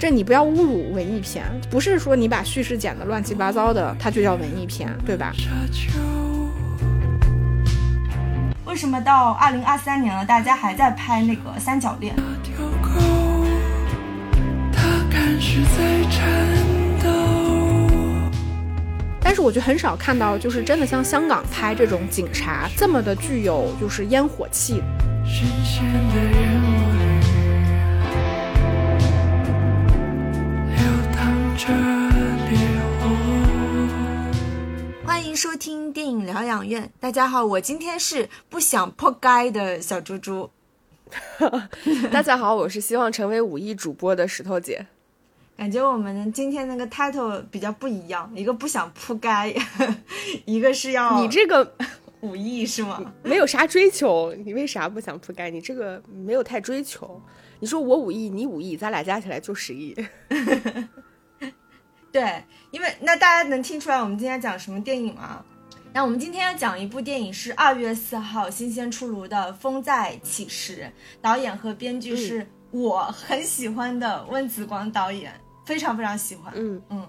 这你不要侮辱文艺片，不是说你把叙事剪得乱七八糟的，它就叫文艺片，对吧？为什么到二零二三年了，大家还在拍那个三角恋？但是我就很少看到，就是真的像香港拍这种警察这么的具有就是烟火气。欢迎收听电影疗养院。大家好，我今天是不想破街的小猪猪。大家好，我是希望成为五亿主播的石头姐。感觉我们今天那个 title 比较不一样，一个不想扑街，一个是要你这个五亿是吗？没有啥追求，你为啥不想扑街？你这个没有太追求。你说我五亿，你五亿，咱俩加起来就十亿。对，因为那大家能听出来我们今天讲什么电影吗？那我们今天要讲一部电影是二月四号新鲜出炉的《风再起时》，导演和编剧是我很喜欢的温子光导演，非常非常喜欢。嗯嗯，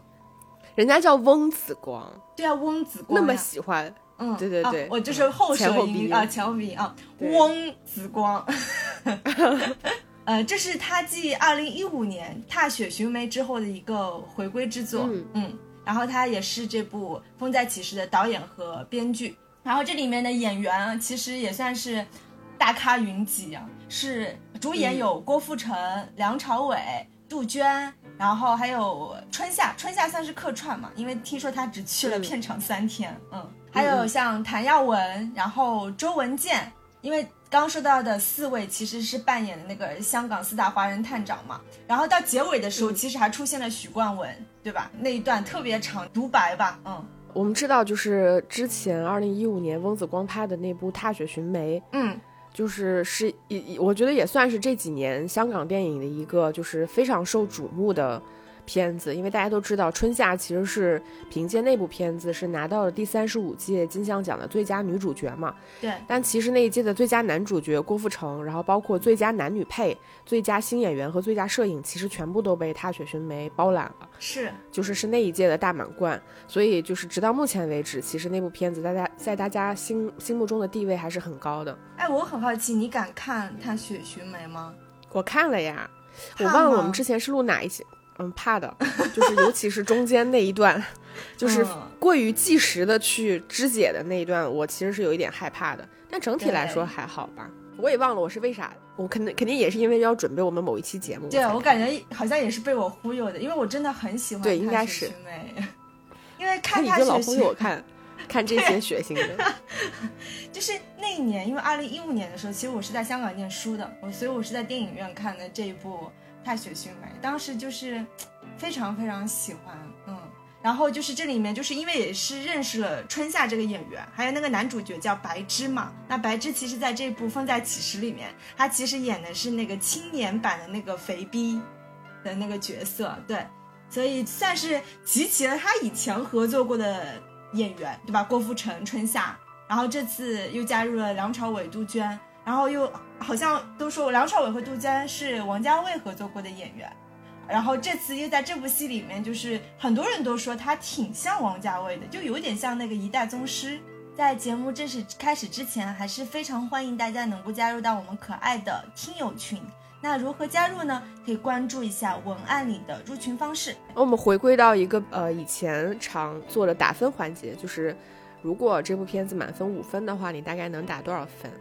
人家叫翁子光，对啊，翁子光那么喜欢。嗯，对对对，我就是后舌音啊，前后鼻音啊，翁子光。呃，这是他继二零一五年《踏雪寻梅》之后的一个回归之作，嗯，然后他也是这部《风再起时》的导演和编剧，然后这里面的演员其实也算是大咖云集啊，是主演有郭富城、梁朝伟、杜鹃，然后还有春夏，春夏算是客串嘛，因为听说他只去了片场三天，嗯，还有像谭耀文，然后周文健，因为。刚说到的四位其实是扮演的那个香港四大华人探长嘛，然后到结尾的时候，其实还出现了许冠文，对吧？那一段特别长独白吧，嗯，我们知道就是之前二零一五年翁子光拍的那部《踏雪寻梅》，嗯，就是是也我觉得也算是这几年香港电影的一个就是非常受瞩目的。片子，因为大家都知道，春夏其实是凭借那部片子是拿到了第三十五届金像奖的最佳女主角嘛。对。但其实那一届的最佳男主角郭富城，然后包括最佳男女配、最佳新演员和最佳摄影，其实全部都被《踏雪寻梅》包揽了。是。就是是那一届的大满贯，所以就是直到目前为止，其实那部片子大家在大家心心目中的地位还是很高的。哎，我很好奇，你敢看《踏雪寻梅》吗？我看了呀，我忘了我们之前是录哪一期。嗯，怕的，就是尤其是中间那一段，就是过于计时的去肢解的那一段，我其实是有一点害怕的。但整体来说还好吧。我也忘了我是为啥，我肯定肯定也是因为要准备我们某一期节目。对，我感觉好像也是被我忽悠的，因为我真的很喜欢。对，应该是。因为看他老忽悠我看看这些血腥的。就是那一年，因为二零一五年的时候，其实我是在香港念书的，我所以我是在电影院看的这一部。《踏雪寻梅》当时就是非常非常喜欢，嗯，然后就是这里面就是因为也是认识了春夏这个演员，还有那个男主角叫白芝嘛。那白芝其实在这部《风再起时》里面，他其实演的是那个青年版的那个肥逼的那个角色，对，所以算是集齐了他以前合作过的演员，对吧？郭富城、春夏，然后这次又加入了梁朝伟、杜鹃。然后又好像都说梁朝伟和杜鹃是王家卫合作过的演员，然后这次又在这部戏里面，就是很多人都说他挺像王家卫的，就有点像那个一代宗师。在节目正式开始之前，还是非常欢迎大家能够加入到我们可爱的听友群。那如何加入呢？可以关注一下文案里的入群方式。我们回归到一个呃以前常做的打分环节，就是如果这部片子满分五分的话，你大概能打多少分？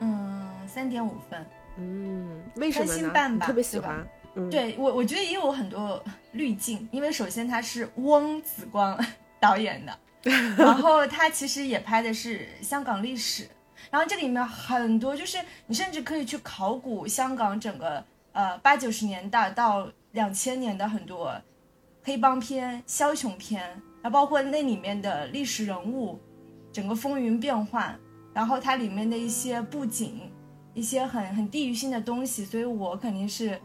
嗯，三点五分。嗯，为什么呢？特别喜欢。对我，我觉得也有很多滤镜，因为首先它是翁子光导演的，然后他其实也拍的是香港历史，然后这里面很多就是你甚至可以去考古香港整个呃八九十年代到两千年的很多黑帮片、枭雄片，然后包括那里面的历史人物，整个风云变幻。然后它里面的一些布景，一些很很地域性的东西，所以我肯定是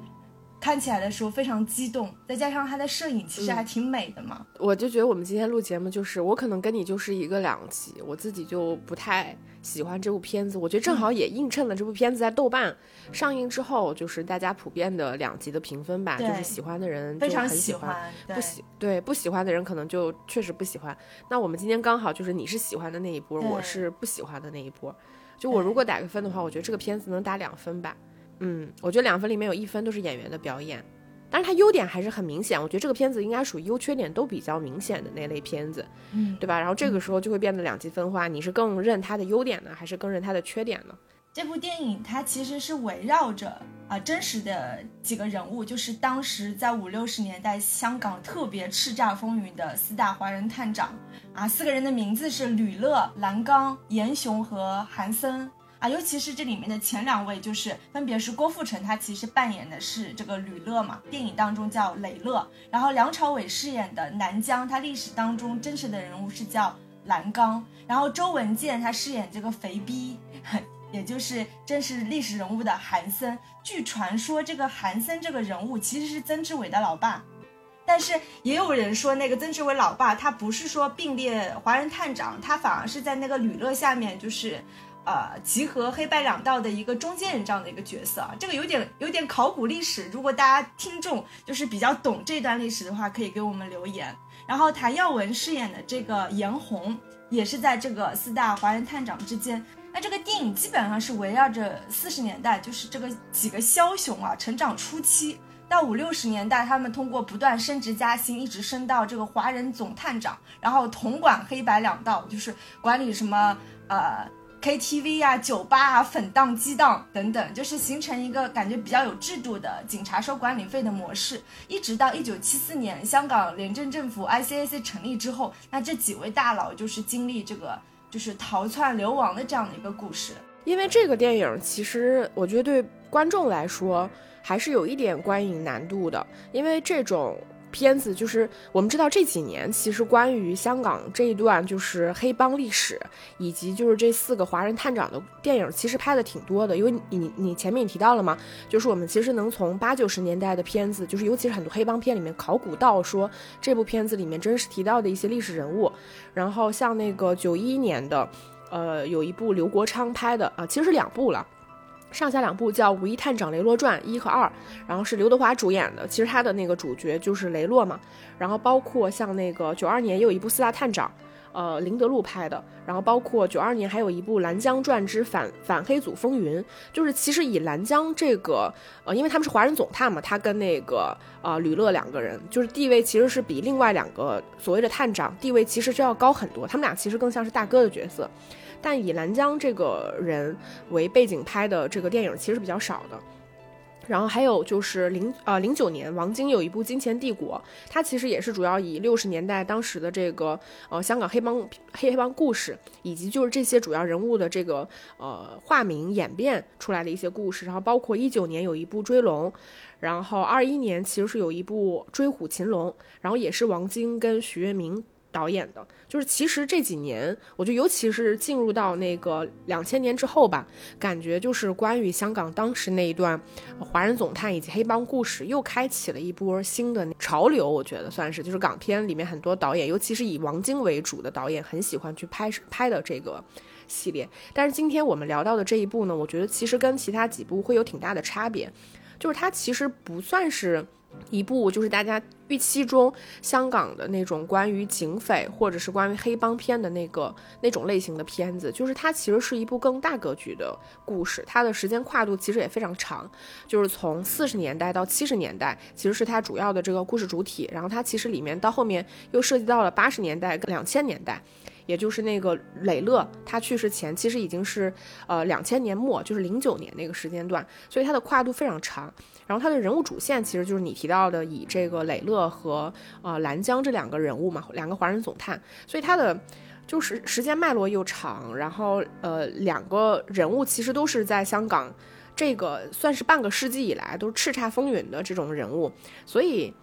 看起来的时候非常激动，再加上他的摄影其实还挺美的嘛。我就觉得我们今天录节目，就是我可能跟你就是一个两极，我自己就不太喜欢这部片子。我觉得正好也映衬了这部片子在豆瓣上映之后，就是大家普遍的两极的评分吧。就是喜欢的人非常喜欢，不喜对不喜欢的人可能就确实不喜欢。那我们今天刚好就是你是喜欢的那一波，我是不喜欢的那一波。就我如果打个分的话，我觉得这个片子能打两分吧。嗯，我觉得两分里面有一分都是演员的表演，但是它优点还是很明显。我觉得这个片子应该属于优缺点都比较明显的那类片子，嗯，对吧？然后这个时候就会变得两极分化，你是更认它的优点呢，还是更认它的缺点呢？这部电影它其实是围绕着啊真实的几个人物，就是当时在五六十年代香港特别叱咤风云的四大华人探长啊，四个人的名字是吕乐、蓝刚、严雄和韩森。啊，尤其是这里面的前两位，就是分别是郭富城，他其实扮演的是这个吕乐嘛，电影当中叫磊乐。然后梁朝伟饰演的南江，他历史当中真实的人物是叫蓝刚。然后周文健他饰演这个肥逼，也就是真实历史人物的韩森。据传说，这个韩森这个人物其实是曾志伟的老爸，但是也有人说，那个曾志伟老爸他不是说并列华人探长，他反而是在那个吕乐下面，就是。呃，集合黑白两道的一个中间人这样的一个角色啊，这个有点有点考古历史。如果大家听众就是比较懂这段历史的话，可以给我们留言。然后谭耀文饰演的这个严红，也是在这个四大华人探长之间。那这个电影基本上是围绕着四十年代，就是这个几个枭雄啊成长初期，到五六十年代，他们通过不断升职加薪，一直升到这个华人总探长，然后统管黑白两道，就是管理什么呃。KTV 啊，酒吧啊，粉档、鸡档等等，就是形成一个感觉比较有制度的警察收管理费的模式。一直到一九七四年香港廉政政府 ICAC 成立之后，那这几位大佬就是经历这个就是逃窜流亡的这样的一个故事。因为这个电影其实我觉得对观众来说还是有一点观影难度的，因为这种。片子就是我们知道这几年，其实关于香港这一段就是黑帮历史，以及就是这四个华人探长的电影，其实拍的挺多的。因为你你前面也提到了嘛，就是我们其实能从八九十年代的片子，就是尤其是很多黑帮片里面考古到说这部片子里面真实提到的一些历史人物。然后像那个九一年的，呃，有一部刘国昌拍的啊，其实是两部了。上下两部叫《五一探长雷洛传》一和二，然后是刘德华主演的。其实他的那个主角就是雷洛嘛。然后包括像那个九二年也有一部四大探长，呃，林德禄拍的。然后包括九二年还有一部《蓝江传之反反黑组风云》，就是其实以蓝江这个，呃，因为他们是华人总探嘛，他跟那个呃吕乐两个人就是地位其实是比另外两个所谓的探长地位其实是要高很多，他们俩其实更像是大哥的角色。但以兰江这个人为背景拍的这个电影其实比较少的，然后还有就是零呃零九年王晶有一部《金钱帝国》，它其实也是主要以六十年代当时的这个呃香港黑帮黑黑帮故事，以及就是这些主要人物的这个呃化名演变出来的一些故事，然后包括一九年有一部《追龙》，然后二一年其实是有一部《追虎擒龙》，然后也是王晶跟许月明。导演的，就是其实这几年，我觉得尤其是进入到那个两千年之后吧，感觉就是关于香港当时那一段华人总探以及黑帮故事，又开启了一波新的潮流。我觉得算是，就是港片里面很多导演，尤其是以王晶为主的导演，很喜欢去拍拍的这个系列。但是今天我们聊到的这一部呢，我觉得其实跟其他几部会有挺大的差别，就是它其实不算是。一部就是大家预期中香港的那种关于警匪或者是关于黑帮片的那个那种类型的片子，就是它其实是一部更大格局的故事，它的时间跨度其实也非常长，就是从四十年代到七十年代，其实是它主要的这个故事主体，然后它其实里面到后面又涉及到了八十年代两千年代。也就是那个磊乐，他去世前其实已经是，呃，两千年末，就是零九年那个时间段，所以它的跨度非常长。然后它的人物主线其实就是你提到的，以这个磊乐和呃兰江这两个人物嘛，两个华人总探，所以它的就是时间脉络又长。然后呃，两个人物其实都是在香港这个算是半个世纪以来都是叱咤风云的这种人物，所以。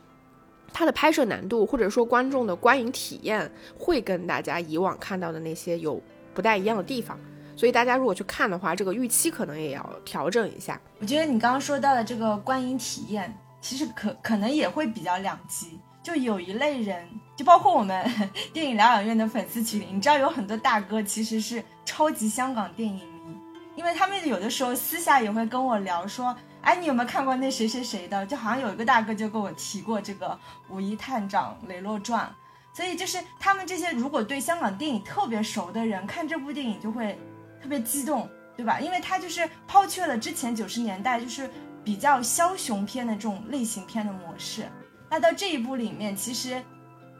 它的拍摄难度，或者说观众的观影体验，会跟大家以往看到的那些有不太一样的地方，所以大家如果去看的话，这个预期可能也要调整一下。我觉得你刚刚说到的这个观影体验。其实可可能也会比较两极。就有一类人，就包括我们电影疗养院的粉丝群里，你知道有很多大哥其实是超级香港电影迷，因为他们有的时候私下也会跟我聊说，哎，你有没有看过那谁谁谁的？就好像有一个大哥就跟我提过这个《五一探长雷洛传》，所以就是他们这些如果对香港电影特别熟的人，看这部电影就会特别激动，对吧？因为他就是抛却了之前九十年代就是比较枭雄片的这种类型片的模式。那到这一部里面，其实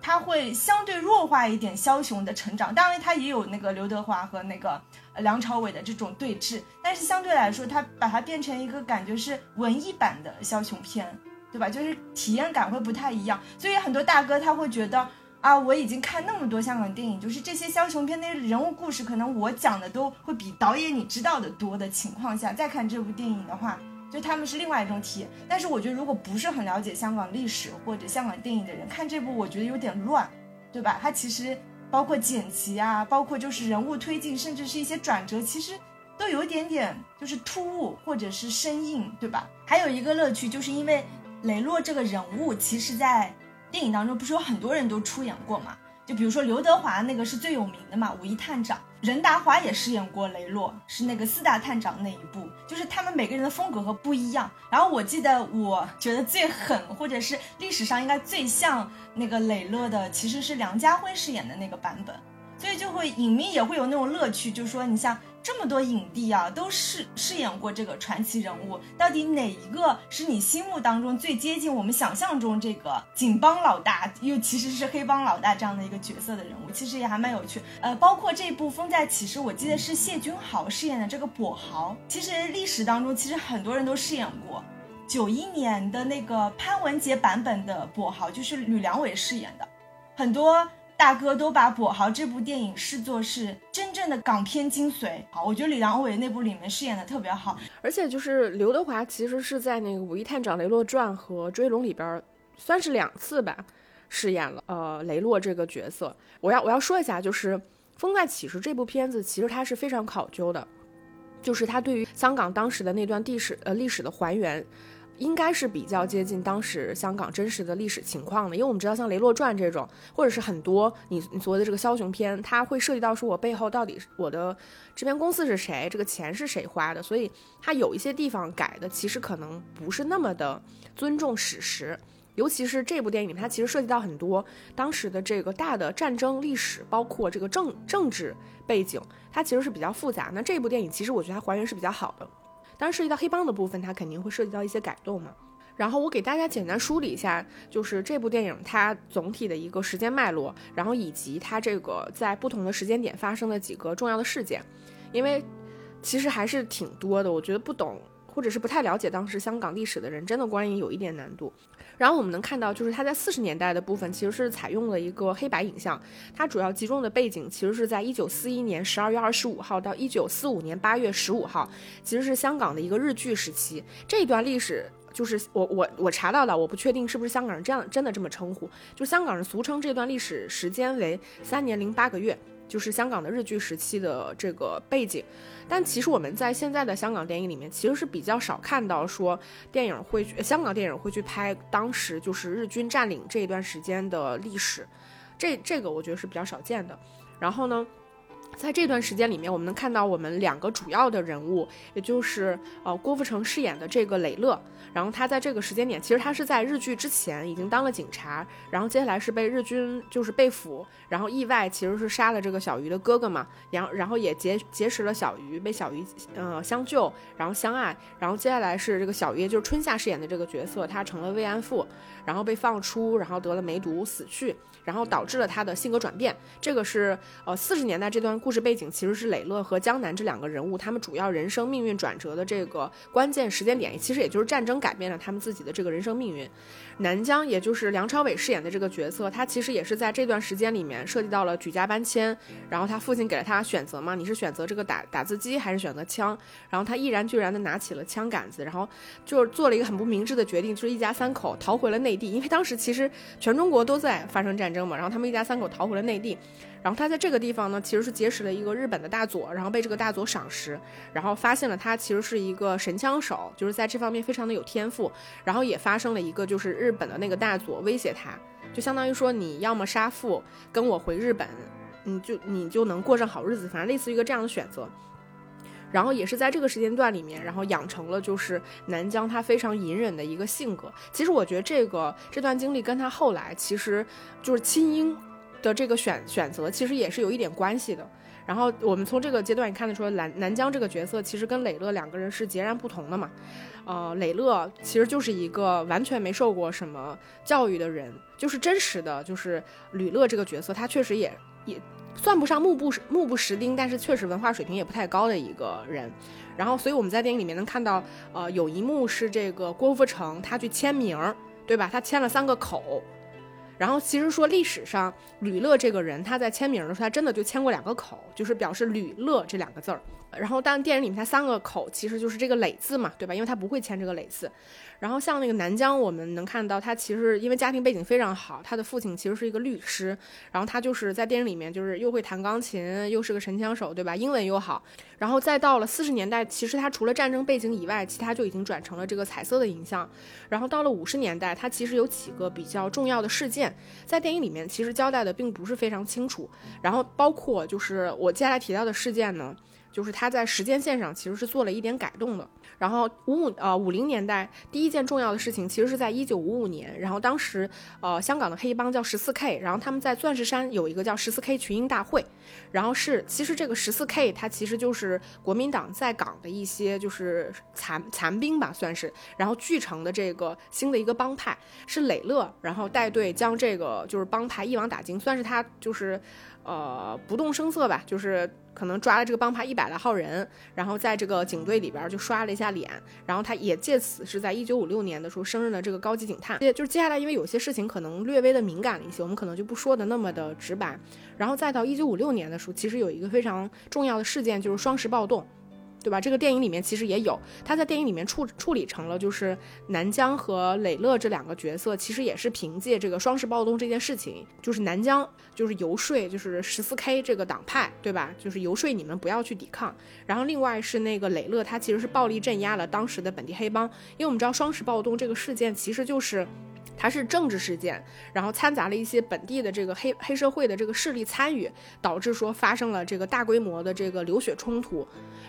他会相对弱化一点枭雄的成长，当然他也有那个刘德华和那个梁朝伟的这种对峙，但是相对来说，他把它变成一个感觉是文艺版的枭雄片，对吧？就是体验感会不太一样，所以很多大哥他会觉得啊，我已经看那么多香港电影，就是这些枭雄片那些人物故事，可能我讲的都会比导演你知道的多的情况下，再看这部电影的话。就他们是另外一种体验，但是我觉得如果不是很了解香港历史或者香港电影的人看这部，我觉得有点乱，对吧？它其实包括剪辑啊，包括就是人物推进，甚至是一些转折，其实都有一点点就是突兀或者是生硬，对吧？还有一个乐趣，就是因为雷洛这个人物，其实在电影当中不是有很多人都出演过嘛？就比如说刘德华那个是最有名的嘛，《五一探长》。任达华也饰演过雷洛，是那个四大探长那一部，就是他们每个人的风格和不一样。然后我记得，我觉得最狠，或者是历史上应该最像那个雷洛的，其实是梁家辉饰演的那个版本。所以就会影迷也会有那种乐趣，就说你像。这么多影帝啊，都饰饰演过这个传奇人物，到底哪一个是你心目当中最接近我们想象中这个警帮老大，又其实是黑帮老大这样的一个角色的人物？其实也还蛮有趣。呃，包括这部《风再起时》，我记得是谢君豪饰演的这个跛豪。其实历史当中，其实很多人都饰演过。九一年的那个潘文杰版本的跛豪，就是吕良伟饰演的，很多。大哥都把《跛豪》这部电影视作是真正的港片精髓。好，我觉得李良伟那部里面饰演的特别好，而且就是刘德华其实是在那个《武义探长雷洛传》和《追龙》里边，算是两次吧，饰演了呃雷洛这个角色。我要我要说一下，就是《风再起时》这部片子其实它是非常考究的，就是它对于香港当时的那段历史呃历史的还原。应该是比较接近当时香港真实的历史情况的，因为我们知道像《雷洛传》这种，或者是很多你你所谓的这个枭雄片，它会涉及到说我背后到底我的制片公司是谁，这个钱是谁花的，所以它有一些地方改的其实可能不是那么的尊重史实，尤其是这部电影，它其实涉及到很多当时的这个大的战争历史，包括这个政政治背景，它其实是比较复杂。那这部电影其实我觉得它还原是比较好的。当然，涉及到黑帮的部分，它肯定会涉及到一些改动嘛。然后我给大家简单梳理一下，就是这部电影它总体的一个时间脉络，然后以及它这个在不同的时间点发生的几个重要的事件，因为其实还是挺多的，我觉得不懂或者是不太了解当时香港历史的人，真的观影有一点难度。然后我们能看到，就是它在四十年代的部分，其实是采用了一个黑白影像。它主要集中的背景，其实是在一九四一年十二月二十五号到一九四五年八月十五号，其实是香港的一个日据时期。这一段历史，就是我我我查到的，我不确定是不是香港人这样真的这么称呼，就香港人俗称这段历史时间为三年零八个月。就是香港的日据时期的这个背景，但其实我们在现在的香港电影里面，其实是比较少看到说电影会去香港电影会去拍当时就是日军占领这一段时间的历史，这这个我觉得是比较少见的。然后呢？在这段时间里面，我们能看到我们两个主要的人物，也就是呃郭富城饰演的这个磊乐。然后他在这个时间点，其实他是在日剧之前已经当了警察，然后接下来是被日军就是被俘，然后意外其实是杀了这个小鱼的哥哥嘛，然后然后也结结识了小鱼，被小鱼呃相救，然后相爱，然后接下来是这个小鱼，就是春夏饰演的这个角色，他成了慰安妇，然后被放出，然后得了梅毒死去。然后导致了他的性格转变，这个是呃四十年代这段故事背景，其实是磊乐和江南这两个人物他们主要人生命运转折的这个关键时间点，其实也就是战争改变了他们自己的这个人生命运。南疆，也就是梁朝伟饰演的这个角色，他其实也是在这段时间里面涉及到了举家搬迁，然后他父亲给了他选择嘛，你是选择这个打打字机还是选择枪？然后他毅然决然的拿起了枪杆子，然后就是做了一个很不明智的决定，就是一家三口逃回了内地，因为当时其实全中国都在发生战争嘛，然后他们一家三口逃回了内地。然后他在这个地方呢，其实是结识了一个日本的大佐，然后被这个大佐赏识，然后发现了他其实是一个神枪手，就是在这方面非常的有天赋，然后也发生了一个就是日本的那个大佐威胁他，就相当于说你要么杀父跟我回日本，你就你就能过上好日子，反正类似于一个这样的选择。然后也是在这个时间段里面，然后养成了就是南疆他非常隐忍的一个性格。其实我觉得这个这段经历跟他后来其实就是亲英的这个选选择，其实也是有一点关系的。然后我们从这个阶段也看得出来，南南疆这个角色其实跟磊乐两个人是截然不同的嘛。呃，磊乐其实就是一个完全没受过什么教育的人，就是真实的，就是吕乐这个角色，他确实也也。算不上目不目不识丁，但是确实文化水平也不太高的一个人。然后，所以我们在电影里面能看到，呃，有一幕是这个郭富城他去签名，对吧？他签了三个口。然后，其实说历史上吕乐这个人，他在签名的时候，他真的就签过两个口，就是表示吕乐这两个字儿。然后，但电影里面他三个口其实就是这个“磊”字嘛，对吧？因为他不会签这个“磊”字。然后像那个南疆，我们能看到他其实因为家庭背景非常好，他的父亲其实是一个律师，然后他就是在电影里面就是又会弹钢琴，又是个神枪手，对吧？英文又好。然后再到了四十年代，其实他除了战争背景以外，其他就已经转成了这个彩色的影像。然后到了五十年代，他其实有几个比较重要的事件，在电影里面其实交代的并不是非常清楚。然后包括就是我接下来提到的事件呢。就是他在时间线上其实是做了一点改动的。然后五五呃五零年代第一件重要的事情，其实是在一九五五年。然后当时呃香港的黑帮叫十四 K，然后他们在钻石山有一个叫十四 K 群英大会。然后是其实这个十四 K 它其实就是国民党在港的一些就是残残兵吧算是，然后聚成的这个新的一个帮派是磊乐，然后带队将这个就是帮派一网打尽，算是他就是呃不动声色吧，就是。可能抓了这个帮派一百来号人，然后在这个警队里边就刷了一下脸，然后他也借此是在一九五六年的时候升任了这个高级警探。接就是接下来，因为有些事情可能略微的敏感了一些，我们可能就不说的那么的直白。然后再到一九五六年的时候，其实有一个非常重要的事件，就是双十暴动。对吧？这个电影里面其实也有，他在电影里面处处理成了就是南疆和磊乐这两个角色，其实也是凭借这个双十暴动这件事情，就是南疆就是游说，就是十四 K 这个党派，对吧？就是游说你们不要去抵抗。然后另外是那个磊乐，他其实是暴力镇压了当时的本地黑帮，因为我们知道双十暴动这个事件其实就是。它是政治事件，然后掺杂了一些本地的这个黑黑社会的这个势力参与，导致说发生了这个大规模的这个流血冲突。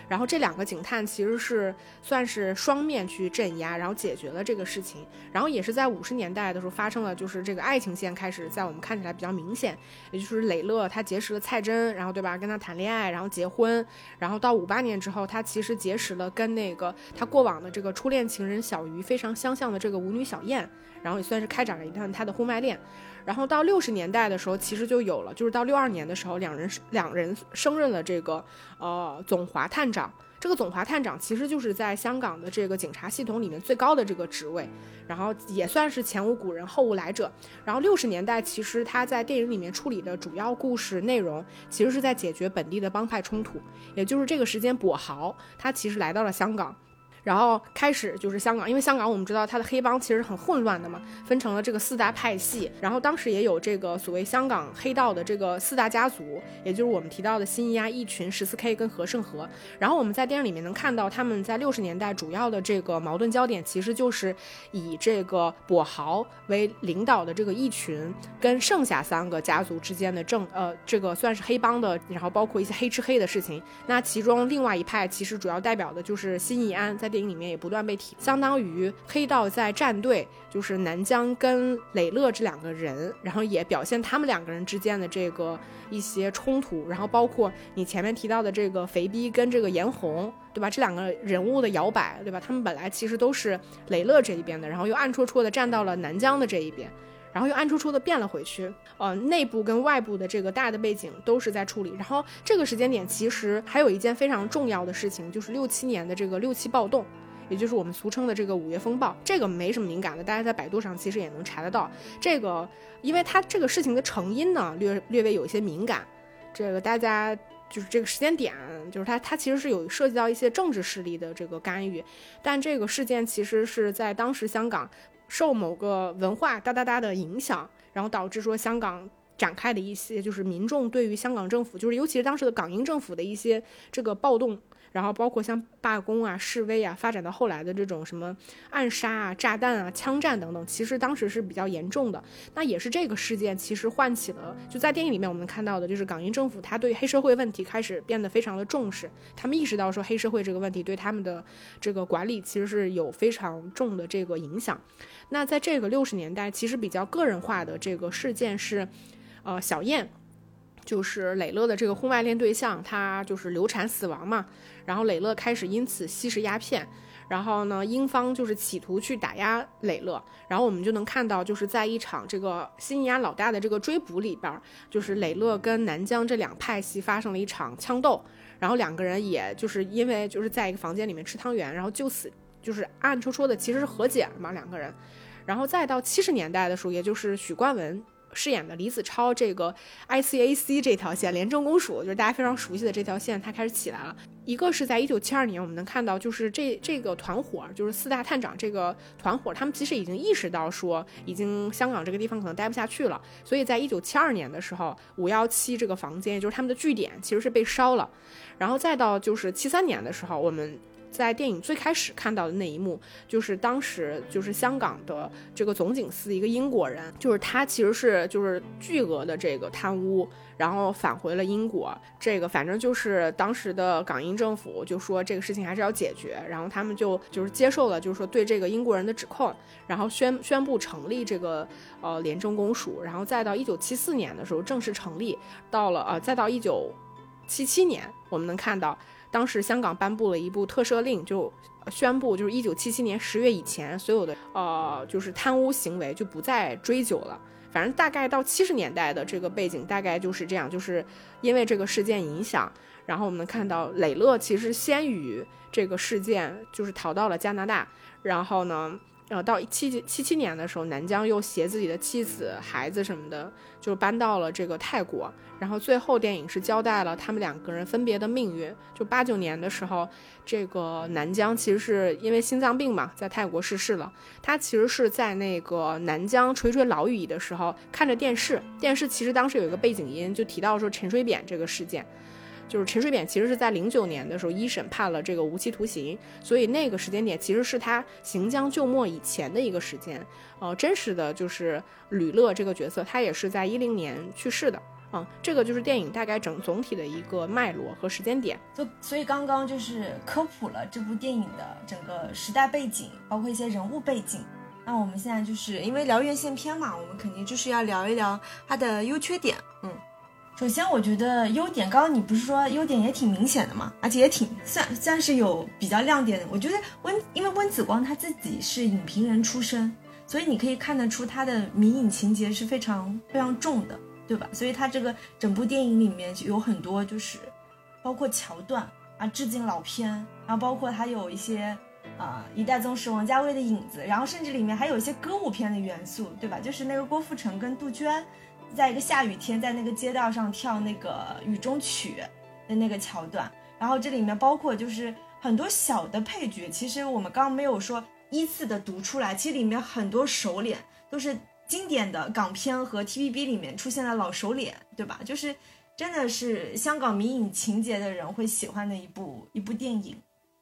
然后这两个警探其实是算是双面去镇压，然后解决了这个事情。然后也是在五十年代的时候发生了，就是这个爱情线开始在我们看起来比较明显，也就是磊乐他结识了蔡真，然后对吧，跟他谈恋爱，然后结婚。然后到五八年之后，他其实结识了跟那个他过往的这个初恋情人小鱼非常相像的这个舞女小燕。然后也算是开展了一段他的婚外恋，然后到六十年代的时候，其实就有了，就是到六二年的时候，两人两人升任了这个呃总华探长。这个总华探长其实就是在香港的这个警察系统里面最高的这个职位，然后也算是前无古人后无来者。然后六十年代其实他在电影里面处理的主要故事内容，其实是在解决本地的帮派冲突，也就是这个时间，跛豪他其实来到了香港。然后开始就是香港，因为香港我们知道它的黑帮其实很混乱的嘛，分成了这个四大派系。然后当时也有这个所谓香港黑道的这个四大家族，也就是我们提到的新一啊、一群、十四 K 跟和盛和。然后我们在电影里面能看到他们在六十年代主要的这个矛盾焦点，其实就是以这个跛豪为领导的这个一群跟剩下三个家族之间的正呃这个算是黑帮的，然后包括一些黑吃黑的事情。那其中另外一派其实主要代表的就是新义安在。电影里面也不断被提，相当于黑道在站队，就是南疆跟磊乐这两个人，然后也表现他们两个人之间的这个一些冲突，然后包括你前面提到的这个肥逼跟这个严红，对吧？这两个人物的摇摆，对吧？他们本来其实都是磊乐这一边的，然后又暗戳戳的站到了南疆的这一边。然后又暗戳戳的变了回去，呃，内部跟外部的这个大的背景都是在处理。然后这个时间点其实还有一件非常重要的事情，就是六七年的这个六七暴动，也就是我们俗称的这个五月风暴。这个没什么敏感的，大家在百度上其实也能查得到。这个，因为它这个事情的成因呢，略略微有一些敏感。这个大家就是这个时间点，就是它它其实是有涉及到一些政治势力的这个干预。但这个事件其实是在当时香港。受某个文化哒哒哒的影响，然后导致说香港展开的一些，就是民众对于香港政府，就是尤其是当时的港英政府的一些这个暴动。然后包括像罢工啊、示威啊，发展到后来的这种什么暗杀啊、炸弹啊、枪战等等，其实当时是比较严重的。那也是这个事件，其实唤起了就在电影里面我们看到的，就是港英政府他对黑社会问题开始变得非常的重视，他们意识到说黑社会这个问题对他们的这个管理其实是有非常重的这个影响。那在这个六十年代，其实比较个人化的这个事件是，呃，小燕。就是磊乐的这个婚外恋对象，他就是流产死亡嘛，然后磊乐开始因此吸食鸦片，然后呢，英方就是企图去打压磊乐，然后我们就能看到，就是在一场这个新押老大的这个追捕里边，就是磊乐跟南疆这两派系发生了一场枪斗，然后两个人也就是因为就是在一个房间里面吃汤圆，然后就此就是暗戳戳的其实是和解了嘛两个人，然后再到七十年代的时候，也就是许冠文。饰演的李子超，这个 ICAC 这条线，廉政公署就是大家非常熟悉的这条线，他开始起来了。一个是在一九七二年，我们能看到，就是这这个团伙，就是四大探长这个团伙，他们其实已经意识到说，已经香港这个地方可能待不下去了，所以在一九七二年的时候，五幺七这个房间，也就是他们的据点，其实是被烧了。然后再到就是七三年的时候，我们。在电影最开始看到的那一幕，就是当时就是香港的这个总警司一个英国人，就是他其实是就是巨额的这个贪污，然后返回了英国。这个反正就是当时的港英政府就说这个事情还是要解决，然后他们就就是接受了就是说对这个英国人的指控，然后宣宣布成立这个呃廉政公署，然后再到一九七四年的时候正式成立，到了呃再到一九七七年，我们能看到。当时香港颁布了一部特赦令，就宣布就是一九七七年十月以前所有的呃就是贪污行为就不再追究了。反正大概到七十年代的这个背景大概就是这样，就是因为这个事件影响，然后我们看到磊乐其实先于这个事件就是逃到了加拿大，然后呢。呃，到七七七年的时候，南疆又携自己的妻子、孩子什么的，就搬到了这个泰国。然后最后电影是交代了他们两个人分别的命运。就八九年的时候，这个南疆其实是因为心脏病嘛，在泰国逝世了。他其实是在那个南疆垂垂老矣的时候，看着电视，电视其实当时有一个背景音，就提到说陈水扁这个事件。就是陈水扁其实是在零九年的时候一审判了这个无期徒刑，所以那个时间点其实是他行将就末以前的一个时间。呃，真实的就是吕乐这个角色，他也是在一零年去世的。嗯，这个就是电影大概整总体的一个脉络和时间点。就所以刚刚就是科普了这部电影的整个时代背景，包括一些人物背景。那我们现在就是因为聊院线片嘛，我们肯定就是要聊一聊它的优缺点。嗯。首先，我觉得优点，刚刚你不是说优点也挺明显的嘛，而且也挺算算是有比较亮点的。我觉得温，因为温子光他自己是影评人出身，所以你可以看得出他的迷影情节是非常非常重的，对吧？所以他这个整部电影里面就有很多就是，包括桥段啊，致敬老片，然后包括他有一些啊一代宗师王家卫的影子，然后甚至里面还有一些歌舞片的元素，对吧？就是那个郭富城跟杜鹃。在一个下雨天，在那个街道上跳那个雨中曲的那个桥段，然后这里面包括就是很多小的配角，其实我们刚没有说依次的读出来，其实里面很多熟脸都是经典的港片和 TVB 里面出现的老熟脸，对吧？就是真的是香港迷影情节的人会喜欢的一部一部电影，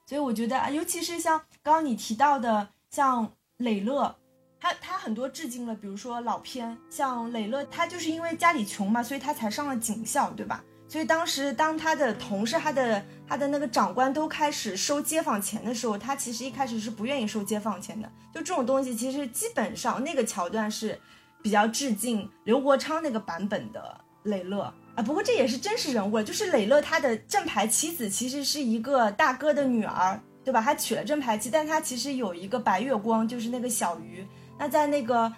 所以我觉得啊，尤其是像刚刚你提到的，像磊乐。他他很多致敬了，比如说老片，像磊乐，他就是因为家里穷嘛，所以他才上了警校，对吧？所以当时当他的同事、他的他的那个长官都开始收街坊钱的时候，他其实一开始是不愿意收街坊钱的。就这种东西，其实基本上那个桥段是比较致敬刘国昌那个版本的磊乐啊。不过这也是真实人物了，就是磊乐他的正牌妻子其实是一个大哥的女儿，对吧？他娶了正牌妻，但他其实有一个白月光，就是那个小鱼。那在那个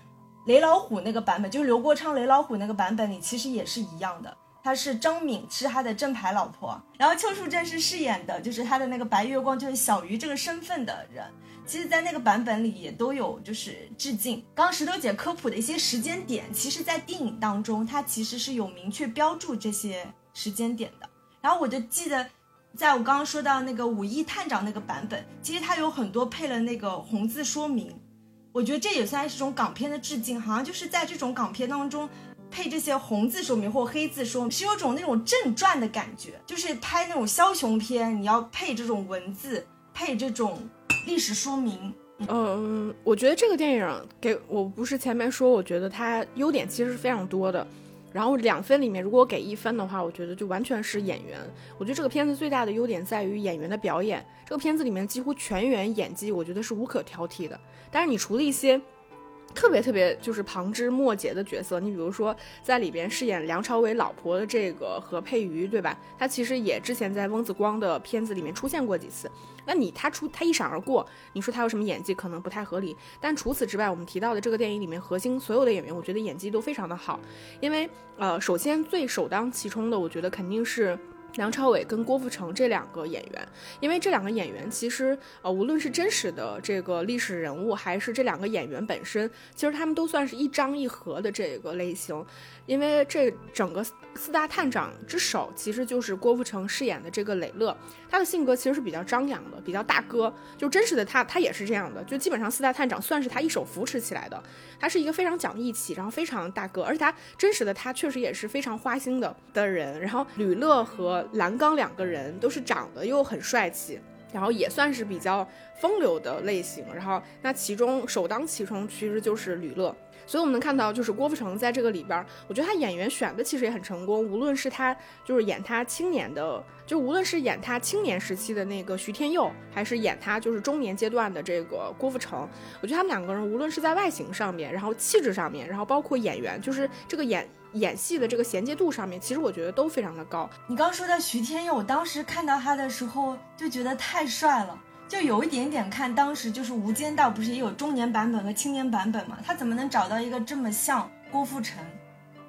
雷老虎那个版本，就是刘国昌雷老虎那个版本里，其实也是一样的。他是张敏，是他的正牌老婆。然后邱淑贞是饰演的，就是他的那个白月光，就是小鱼这个身份的人。其实，在那个版本里也都有就是致敬。刚石头姐科普的一些时间点，其实在电影当中，它其实是有明确标注这些时间点的。然后我就记得，在我刚刚说到那个五一探长那个版本，其实它有很多配了那个红字说明。我觉得这也算是一种港片的致敬，好像就是在这种港片当中，配这些红字说明或黑字说明，是有种那种正传的感觉，就是拍那种枭雄片，你要配这种文字，配这种历史说明。嗯，我觉得这个电影给我不是前面说，我觉得它优点其实是非常多的。然后两分里面，如果给一分的话，我觉得就完全是演员。我觉得这个片子最大的优点在于演员的表演。这个片子里面几乎全员演技，我觉得是无可挑剔的。但是你除了一些。特别特别就是旁枝末节的角色，你比如说在里边饰演梁朝伟老婆的这个何佩瑜，对吧？他其实也之前在翁子光的片子里面出现过几次。那你他出他一闪而过，你说他有什么演技可能不太合理。但除此之外，我们提到的这个电影里面核心所有的演员，我觉得演技都非常的好。因为呃，首先最首当其冲的，我觉得肯定是。梁朝伟跟郭富城这两个演员，因为这两个演员其实呃，无论是真实的这个历史人物，还是这两个演员本身，其实他们都算是一张一合的这个类型。因为这整个四大探长之首，其实就是郭富城饰演的这个磊乐，他的性格其实是比较张扬的，比较大哥。就真实的他，他也是这样的。就基本上四大探长算是他一手扶持起来的。他是一个非常讲义气，然后非常大哥，而且他真实的他确实也是非常花心的的人。然后吕乐和蓝刚两个人都是长得又很帅气，然后也算是比较风流的类型。然后那其中首当其冲其实就是吕乐。所以我们能看到，就是郭富城在这个里边，我觉得他演员选的其实也很成功。无论是他就是演他青年的，就无论是演他青年时期的那个徐天佑，还是演他就是中年阶段的这个郭富城，我觉得他们两个人无论是在外形上面，然后气质上面，然后包括演员，就是这个演演戏的这个衔接度上面，其实我觉得都非常的高。你刚说的徐天佑，我当时看到他的时候就觉得太帅了。就有一点点看，当时就是《无间道》，不是也有中年版本和青年版本嘛？他怎么能找到一个这么像郭富城，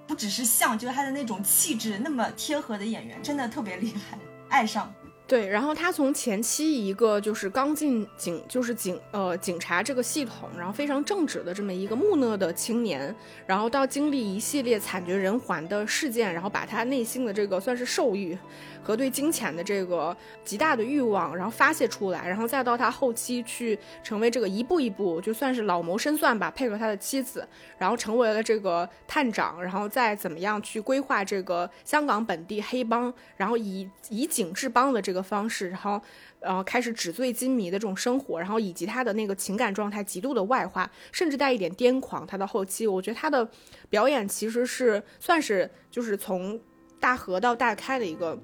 不只是像，就是他的那种气质那么贴合的演员，真的特别厉害，爱上。对，然后他从前期一个就是刚进警，就是警呃警察这个系统，然后非常正直的这么一个木讷的青年，然后到经历一系列惨绝人寰的事件，然后把他内心的这个算是兽欲。和对金钱的这个极大的欲望，然后发泄出来，然后再到他后期去成为这个一步一步就算是老谋深算吧，配合他的妻子，然后成为了这个探长，然后再怎么样去规划这个香港本地黑帮，然后以以警治帮的这个方式，然后呃开始纸醉金迷的这种生活，然后以及他的那个情感状态极度的外化，甚至带一点癫狂。他的后期，我觉得他的表演其实是算是就是从大河到大开的一个。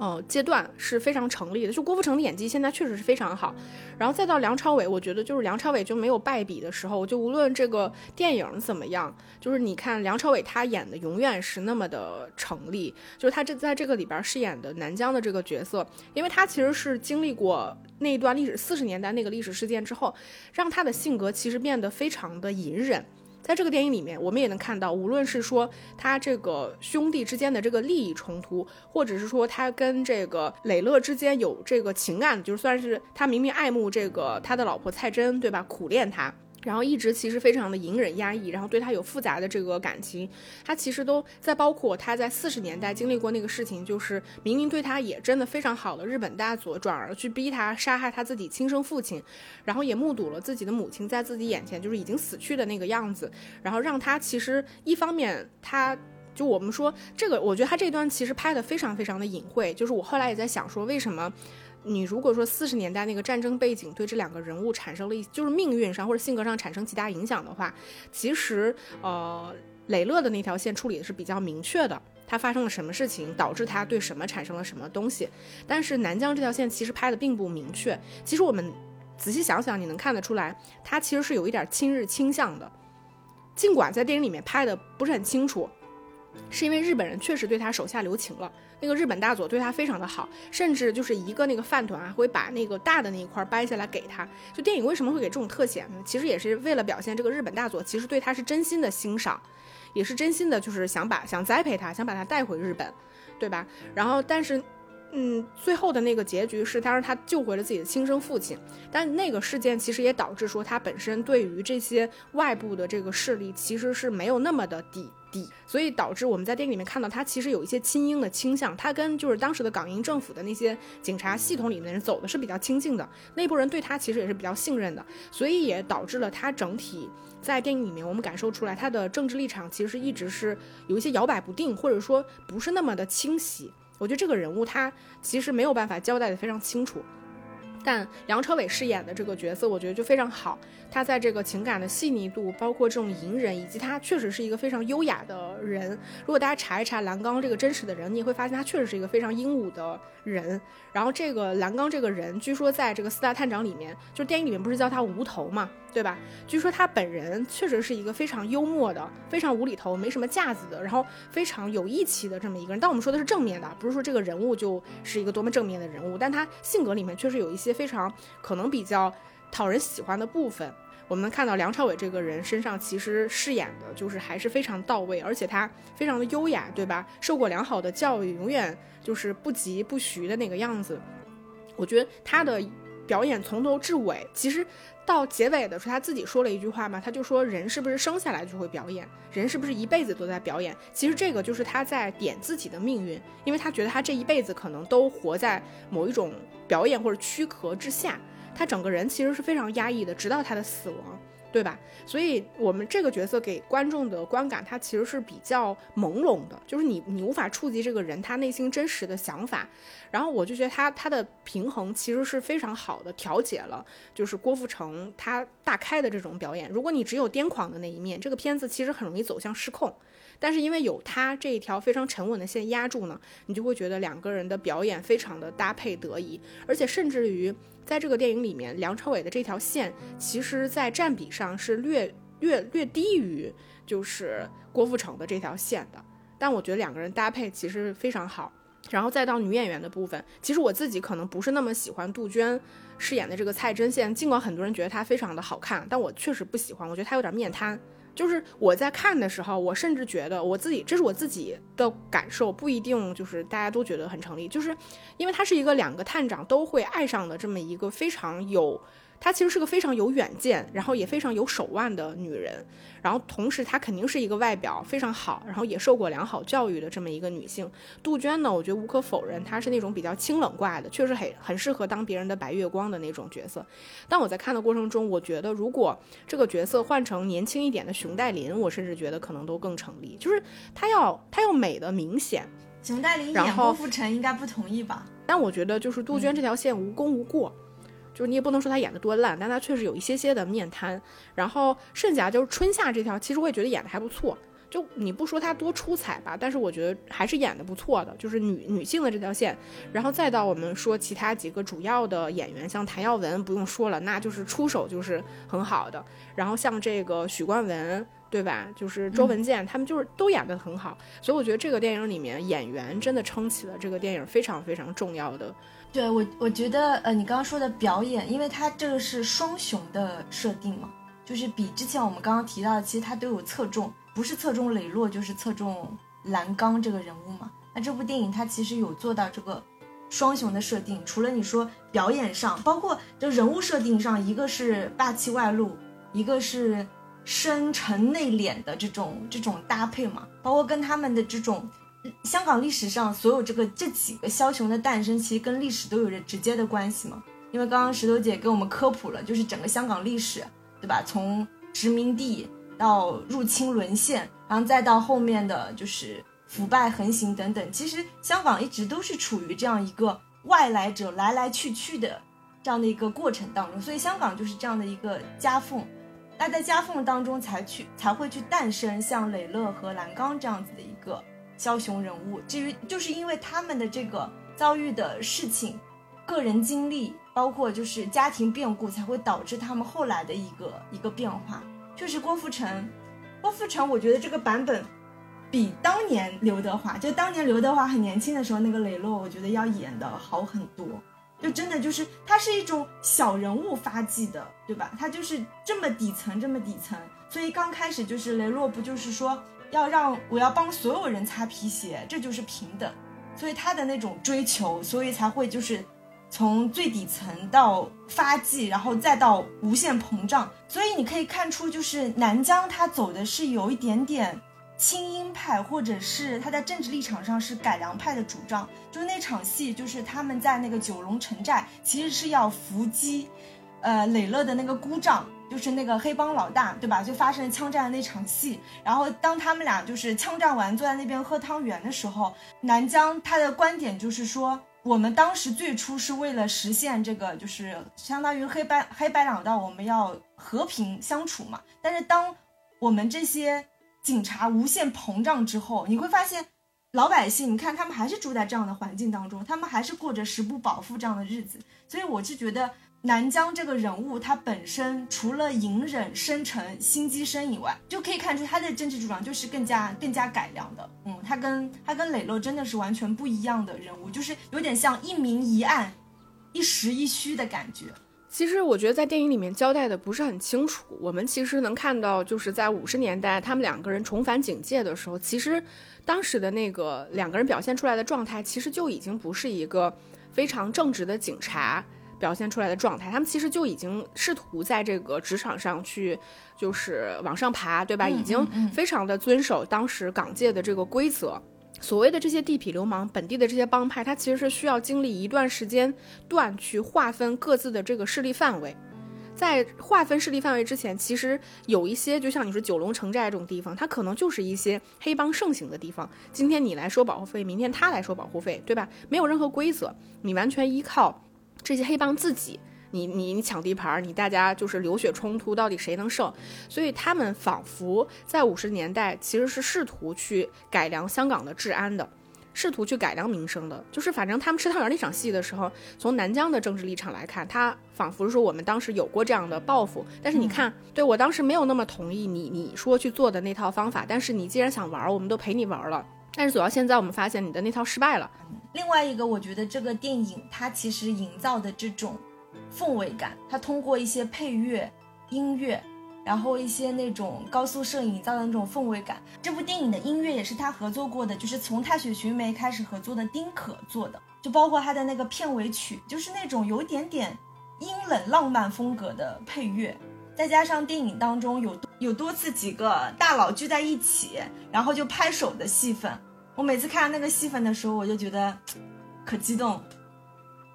呃，阶段是非常成立的。就郭富城的演技现在确实是非常好，然后再到梁朝伟，我觉得就是梁朝伟就没有败笔的时候。就无论这个电影怎么样，就是你看梁朝伟他演的永远是那么的成立。就是他这在这个里边饰演的南疆的这个角色，因为他其实是经历过那一段历史四十年代那个历史事件之后，让他的性格其实变得非常的隐忍。在这个电影里面，我们也能看到，无论是说他这个兄弟之间的这个利益冲突，或者是说他跟这个磊乐之间有这个情感，就是算是他明明爱慕这个他的老婆蔡珍，对吧？苦恋他。然后一直其实非常的隐忍压抑，然后对他有复杂的这个感情，他其实都在包括他在四十年代经历过那个事情，就是明明对他也真的非常好的日本大佐，转而去逼他杀害他自己亲生父亲，然后也目睹了自己的母亲在自己眼前就是已经死去的那个样子，然后让他其实一方面他就我们说这个，我觉得他这段其实拍的非常非常的隐晦，就是我后来也在想说为什么。你如果说四十年代那个战争背景对这两个人物产生了一就是命运上或者性格上产生极大影响的话，其实呃磊乐的那条线处理的是比较明确的，他发生了什么事情导致他对什么产生了什么东西。但是南疆这条线其实拍的并不明确。其实我们仔细想想，你能看得出来，他其实是有一点亲日倾向的，尽管在电影里面拍的不是很清楚，是因为日本人确实对他手下留情了。那个日本大佐对他非常的好，甚至就是一个那个饭团啊，会把那个大的那一块掰下来给他。就电影为什么会给这种特写呢？其实也是为了表现这个日本大佐其实对他是真心的欣赏，也是真心的，就是想把想栽培他，想把他带回日本，对吧？然后，但是，嗯，最后的那个结局是，当然他救回了自己的亲生父亲，但那个事件其实也导致说他本身对于这些外部的这个势力其实是没有那么的抵。底，所以导致我们在电影里面看到他其实有一些亲英的倾向，他跟就是当时的港英政府的那些警察系统里面的人走的是比较亲近的，内部人对他其实也是比较信任的，所以也导致了他整体在电影里面我们感受出来他的政治立场其实一直是有一些摇摆不定，或者说不是那么的清晰。我觉得这个人物他其实没有办法交代的非常清楚。但梁朝伟饰演的这个角色，我觉得就非常好。他在这个情感的细腻度，包括这种隐忍，以及他确实是一个非常优雅的人。如果大家查一查蓝刚这个真实的人，你也会发现他确实是一个非常英武的人。然后这个蓝刚这个人，据说在这个四大探长里面，就电影里面不是叫他无头嘛，对吧？据说他本人确实是一个非常幽默的、非常无厘头、没什么架子的，然后非常有义气的这么一个人。但我们说的是正面的，不是说这个人物就是一个多么正面的人物，但他性格里面确实有一些非常可能比较。讨人喜欢的部分，我们能看到梁朝伟这个人身上其实饰演的就是还是非常到位，而且他非常的优雅，对吧？受过良好的教育，永远就是不急不徐的那个样子。我觉得他的表演从头至尾，其实到结尾的时候，他自己说了一句话嘛，他就说：“人是不是生下来就会表演？人是不是一辈子都在表演？”其实这个就是他在点自己的命运，因为他觉得他这一辈子可能都活在某一种表演或者躯壳之下。他整个人其实是非常压抑的，直到他的死亡，对吧？所以，我们这个角色给观众的观感，他其实是比较朦胧的，就是你你无法触及这个人他内心真实的想法。然后，我就觉得他他的平衡其实是非常好的，调节了就是郭富城他大开的这种表演。如果你只有癫狂的那一面，这个片子其实很容易走向失控。但是因为有他这一条非常沉稳的线压住呢，你就会觉得两个人的表演非常的搭配得宜，而且甚至于在这个电影里面，梁朝伟的这条线其实在占比上是略略略低于就是郭富城的这条线的。但我觉得两个人搭配其实非常好。然后再到女演员的部分，其实我自己可能不是那么喜欢杜鹃饰演的这个蔡贞宪，尽管很多人觉得她非常的好看，但我确实不喜欢，我觉得她有点面瘫。就是我在看的时候，我甚至觉得我自己，这是我自己的感受，不一定就是大家都觉得很成立。就是因为他是一个两个探长都会爱上的这么一个非常有。她其实是个非常有远见，然后也非常有手腕的女人，然后同时她肯定是一个外表非常好，然后也受过良好教育的这么一个女性。杜鹃呢，我觉得无可否认，她是那种比较清冷挂的，确实很很适合当别人的白月光的那种角色。但我在看的过程中，我觉得如果这个角色换成年轻一点的熊黛林，我甚至觉得可能都更成立。就是她要她要美的明显，熊黛林演郭富城应该不同意吧？但我觉得就是杜鹃这条线无功无过。就是你也不能说他演的多烂，但他确实有一些些的面瘫。然后剩下就是春夏这条，其实我也觉得演的还不错。就你不说他多出彩吧，但是我觉得还是演的不错的。就是女女性的这条线，然后再到我们说其他几个主要的演员，像谭耀文不用说了，那就是出手就是很好的。然后像这个许冠文，对吧？就是周文健，他们就是都演的很好。所以我觉得这个电影里面演员真的撑起了这个电影非常非常重要的。对我，我觉得，呃，你刚刚说的表演，因为它这个是双雄的设定嘛，就是比之前我们刚刚提到的，其实它都有侧重，不是侧重磊落，就是侧重蓝刚这个人物嘛。那这部电影它其实有做到这个双雄的设定，除了你说表演上，包括这人物设定上，一个是霸气外露，一个是深沉内敛的这种这种搭配嘛，包括跟他们的这种。香港历史上所有这个这几个枭雄的诞生，其实跟历史都有着直接的关系嘛。因为刚刚石头姐给我们科普了，就是整个香港历史，对吧？从殖民地到入侵沦陷，然后再到后面的就是腐败横行等等。其实香港一直都是处于这样一个外来者来来去去的这样的一个过程当中，所以香港就是这样的一个夹缝。那在夹缝当中才去才会去诞生像磊乐和蓝刚这样子的一个。枭雄人物，至于就是因为他们的这个遭遇的事情、个人经历，包括就是家庭变故，才会导致他们后来的一个一个变化。就是郭富城，郭富城，我觉得这个版本比当年刘德华，就当年刘德华很年轻的时候那个磊落，我觉得要演的好很多。就真的就是他是一种小人物发迹的，对吧？他就是这么底层，这么底层，所以刚开始就是雷洛不就是说。要让我要帮所有人擦皮鞋，这就是平等，所以他的那种追求，所以才会就是从最底层到发迹，然后再到无限膨胀。所以你可以看出，就是南疆他走的是有一点点清英派，或者是他在政治立场上是改良派的主张。就那场戏，就是他们在那个九龙城寨，其实是要伏击，呃，磊乐的那个姑丈，就是那个黑帮老大，对吧？就发生枪战的那场戏。然后当他们俩就是枪战完，坐在那边喝汤圆的时候，南疆他的观点就是说。我们当时最初是为了实现这个，就是相当于黑白黑白两道，我们要和平相处嘛。但是当我们这些警察无限膨胀之后，你会发现，老百姓，你看他们还是住在这样的环境当中，他们还是过着食不饱腹这样的日子。所以我是觉得。南疆这个人物，他本身除了隐忍、深沉、心机深以外，就可以看出他的政治主张就是更加、更加改良的。嗯，他跟他跟磊乐真的是完全不一样的人物，就是有点像一明一暗、一实一虚的感觉。其实我觉得在电影里面交代的不是很清楚。我们其实能看到，就是在五十年代他们两个人重返警界的时候，其实当时的那个两个人表现出来的状态，其实就已经不是一个非常正直的警察。表现出来的状态，他们其实就已经试图在这个职场上去，就是往上爬，对吧？已经非常的遵守当时港界的这个规则。所谓的这些地痞流氓、本地的这些帮派，它其实是需要经历一段时间段去划分各自的这个势力范围。在划分势力范围之前，其实有一些，就像你说九龙城寨这种地方，它可能就是一些黑帮盛行的地方。今天你来收保护费，明天他来收保护费，对吧？没有任何规则，你完全依靠。这些黑帮自己，你你你抢地盘，你大家就是流血冲突，到底谁能胜？所以他们仿佛在五十年代其实是试图去改良香港的治安的，试图去改良民生的。就是反正他们吃汤圆那场戏的时候，从南疆的政治立场来看，他仿佛是说我们当时有过这样的抱负。但是你看，对我当时没有那么同意你你说去做的那套方法。但是你既然想玩，我们都陪你玩了。但是走到现在，我们发现你的那套失败了。另外一个，我觉得这个电影它其实营造的这种氛围感，它通过一些配乐、音乐，然后一些那种高速摄影营造的那种氛围感。这部电影的音乐也是他合作过的，就是从《踏雪寻梅》开始合作的丁可做的，就包括他的那个片尾曲，就是那种有一点点阴冷浪漫风格的配乐，再加上电影当中有有多次几个大佬聚在一起，然后就拍手的戏份。我每次看到那个戏份的时候，我就觉得可激动，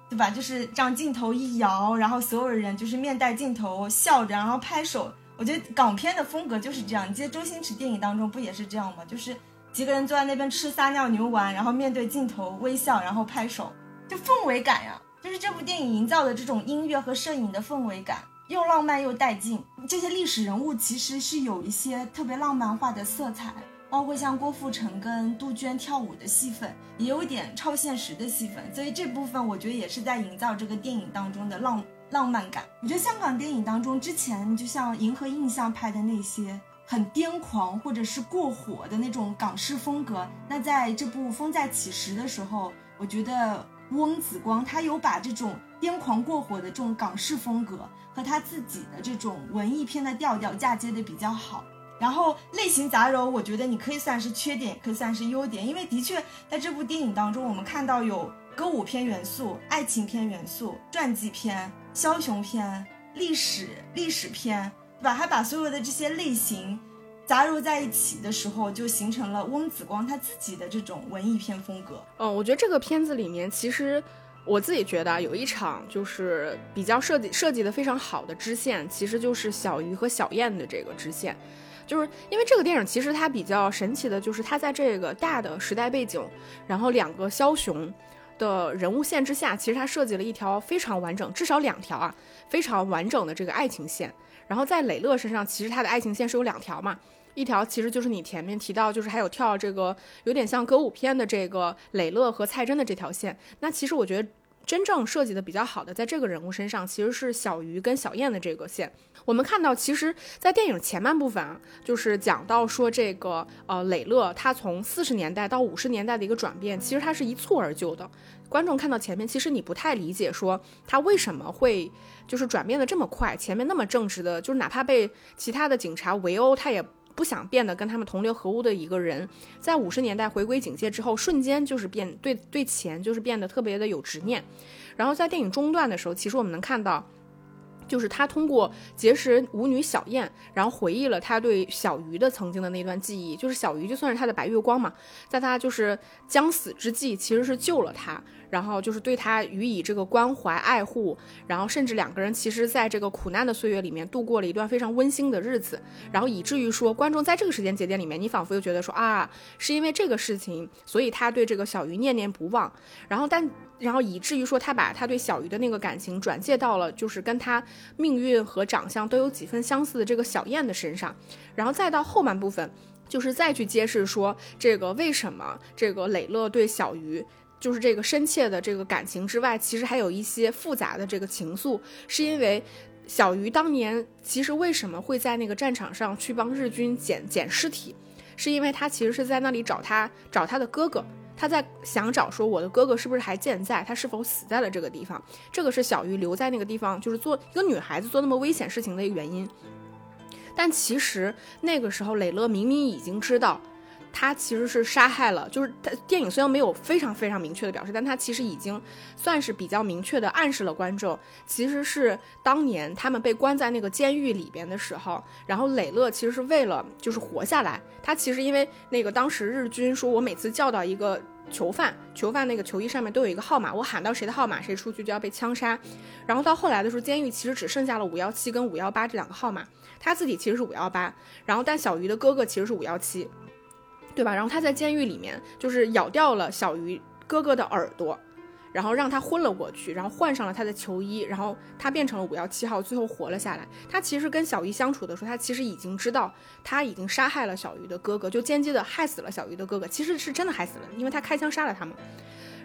对吧？就是这样镜头一摇，然后所有人就是面带镜头笑着，然后拍手。我觉得港片的风格就是这样。你记得周星驰电影当中不也是这样吗？就是几个人坐在那边吃撒尿牛丸，然后面对镜头微笑，然后拍手，就氛围感呀。就是这部电影营造的这种音乐和摄影的氛围感，又浪漫又带劲。这些历史人物其实是有一些特别浪漫化的色彩。包括像郭富城跟杜鹃跳舞的戏份，也有点超现实的戏份，所以这部分我觉得也是在营造这个电影当中的浪浪漫感。我觉得香港电影当中之前就像《银河印象》拍的那些很癫狂或者是过火的那种港式风格，那在这部《风再起时》的时候，我觉得翁子光他有把这种癫狂过火的这种港式风格和他自己的这种文艺片的调调嫁接的比较好。然后类型杂糅，我觉得你可以算是缺点，也可以算是优点，因为的确在这部电影当中，我们看到有歌舞片元素、爱情片元素、传记片、枭雄片、历史历史片，对吧？他把所有的这些类型杂糅在一起的时候，就形成了翁子光他自己的这种文艺片风格。嗯，我觉得这个片子里面，其实我自己觉得有一场就是比较设计设计的非常好的支线，其实就是小鱼和小燕的这个支线。就是因为这个电影其实它比较神奇的，就是它在这个大的时代背景，然后两个枭雄的人物线之下，其实它设计了一条非常完整，至少两条啊，非常完整的这个爱情线。然后在磊乐身上，其实他的爱情线是有两条嘛，一条其实就是你前面提到，就是还有跳这个有点像歌舞片的这个磊乐和蔡真的这条线。那其实我觉得。真正设计的比较好的，在这个人物身上，其实是小鱼跟小燕的这个线。我们看到，其实，在电影前半部分啊，就是讲到说这个呃磊乐他从四十年代到五十年代的一个转变，其实他是一蹴而就的。观众看到前面，其实你不太理解说他为什么会就是转变的这么快。前面那么正直的，就是哪怕被其他的警察围殴，他也。不想变得跟他们同流合污的一个人，在五十年代回归警界之后，瞬间就是变对对钱就是变得特别的有执念。然后在电影中段的时候，其实我们能看到，就是他通过结识舞女小燕，然后回忆了他对小鱼的曾经的那段记忆。就是小鱼就算是他的白月光嘛，在他就是将死之际，其实是救了他，然后就是对他予以这个关怀爱护，然后甚至两个人其实在这个苦难的岁月里面度过了一段非常温馨的日子。然后以至于说，观众在这个时间节点里面，你仿佛又觉得说啊，是因为这个事情，所以他对这个小鱼念念不忘。然后但。然后以至于说，他把他对小鱼的那个感情转借到了，就是跟他命运和长相都有几分相似的这个小燕的身上。然后再到后半部分，就是再去揭示说，这个为什么这个磊乐对小鱼，就是这个深切的这个感情之外，其实还有一些复杂的这个情愫，是因为小鱼当年其实为什么会在那个战场上去帮日军捡捡尸体，是因为他其实是在那里找他找他的哥哥。他在想找说我的哥哥是不是还健在，他是否死在了这个地方？这个是小鱼留在那个地方，就是做一个女孩子做那么危险事情的一个原因。但其实那个时候，磊乐明明已经知道。他其实是杀害了，就是他电影虽然没有非常非常明确的表示，但他其实已经算是比较明确的暗示了观众，其实是当年他们被关在那个监狱里边的时候，然后磊乐其实是为了就是活下来，他其实因为那个当时日军说我每次叫到一个囚犯，囚犯那个囚衣上面都有一个号码，我喊到谁的号码谁出去就要被枪杀，然后到后来的时候，监狱其实只剩下了五幺七跟五幺八这两个号码，他自己其实是五幺八，然后但小鱼的哥哥其实是五幺七。对吧？然后他在监狱里面就是咬掉了小鱼哥哥的耳朵，然后让他昏了过去，然后换上了他的囚衣，然后他变成了五幺七号，最后活了下来。他其实跟小鱼相处的时候，他其实已经知道他已经杀害了小鱼的哥哥，就间接的害死了小鱼的哥哥，其实是真的害死了，因为他开枪杀了他们。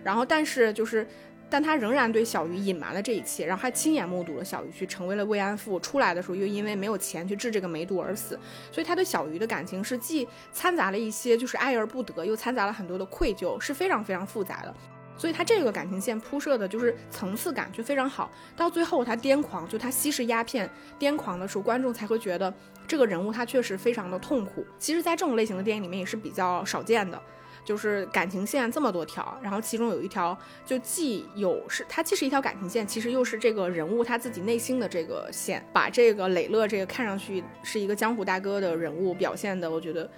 然后但是就是。但他仍然对小鱼隐瞒了这一切，然后还亲眼目睹了小鱼去成为了慰安妇，出来的时候又因为没有钱去治这个梅毒而死，所以他对小鱼的感情是既掺杂了一些就是爱而不得，又掺杂了很多的愧疚，是非常非常复杂的。所以他这个感情线铺设的就是层次感就非常好。到最后他癫狂，就他吸食鸦片癫狂的时候，观众才会觉得这个人物他确实非常的痛苦。其实，在这种类型的电影里面也是比较少见的。就是感情线这么多条，然后其中有一条就既有是它既是一条感情线，其实又是这个人物他自己内心的这个线，把这个磊乐这个看上去是一个江湖大哥的人物表现的，我觉得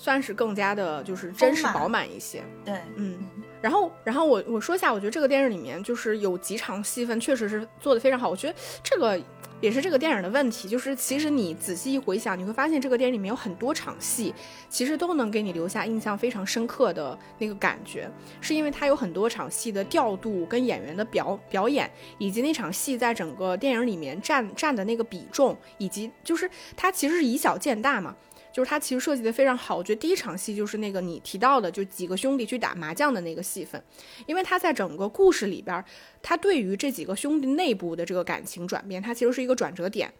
算是更加的就是真实饱满一些。对，嗯，然后然后我我说一下，我觉得这个电影里面就是有几场戏份确实是做的非常好，我觉得这个。也是这个电影的问题，就是其实你仔细一回想，你会发现这个电影里面有很多场戏，其实都能给你留下印象非常深刻的那个感觉，是因为它有很多场戏的调度跟演员的表表演，以及那场戏在整个电影里面占占的那个比重，以及就是它其实是以小见大嘛。就是它其实设计的非常好，我觉得第一场戏就是那个你提到的，就几个兄弟去打麻将的那个戏份，因为他在整个故事里边，他对于这几个兄弟内部的这个感情转变，他其实是一个转折点，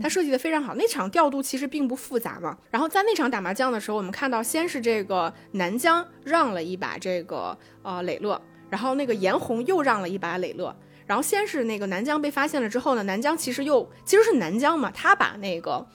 他设计的非常好。那场调度其实并不复杂嘛，然后在那场打麻将的时候，我们看到先是这个南疆让了一把这个呃磊乐，然后那个严红又让了一把磊乐，然后先是那个南疆被发现了之后呢，南疆其实又其实是南疆嘛，他把那个。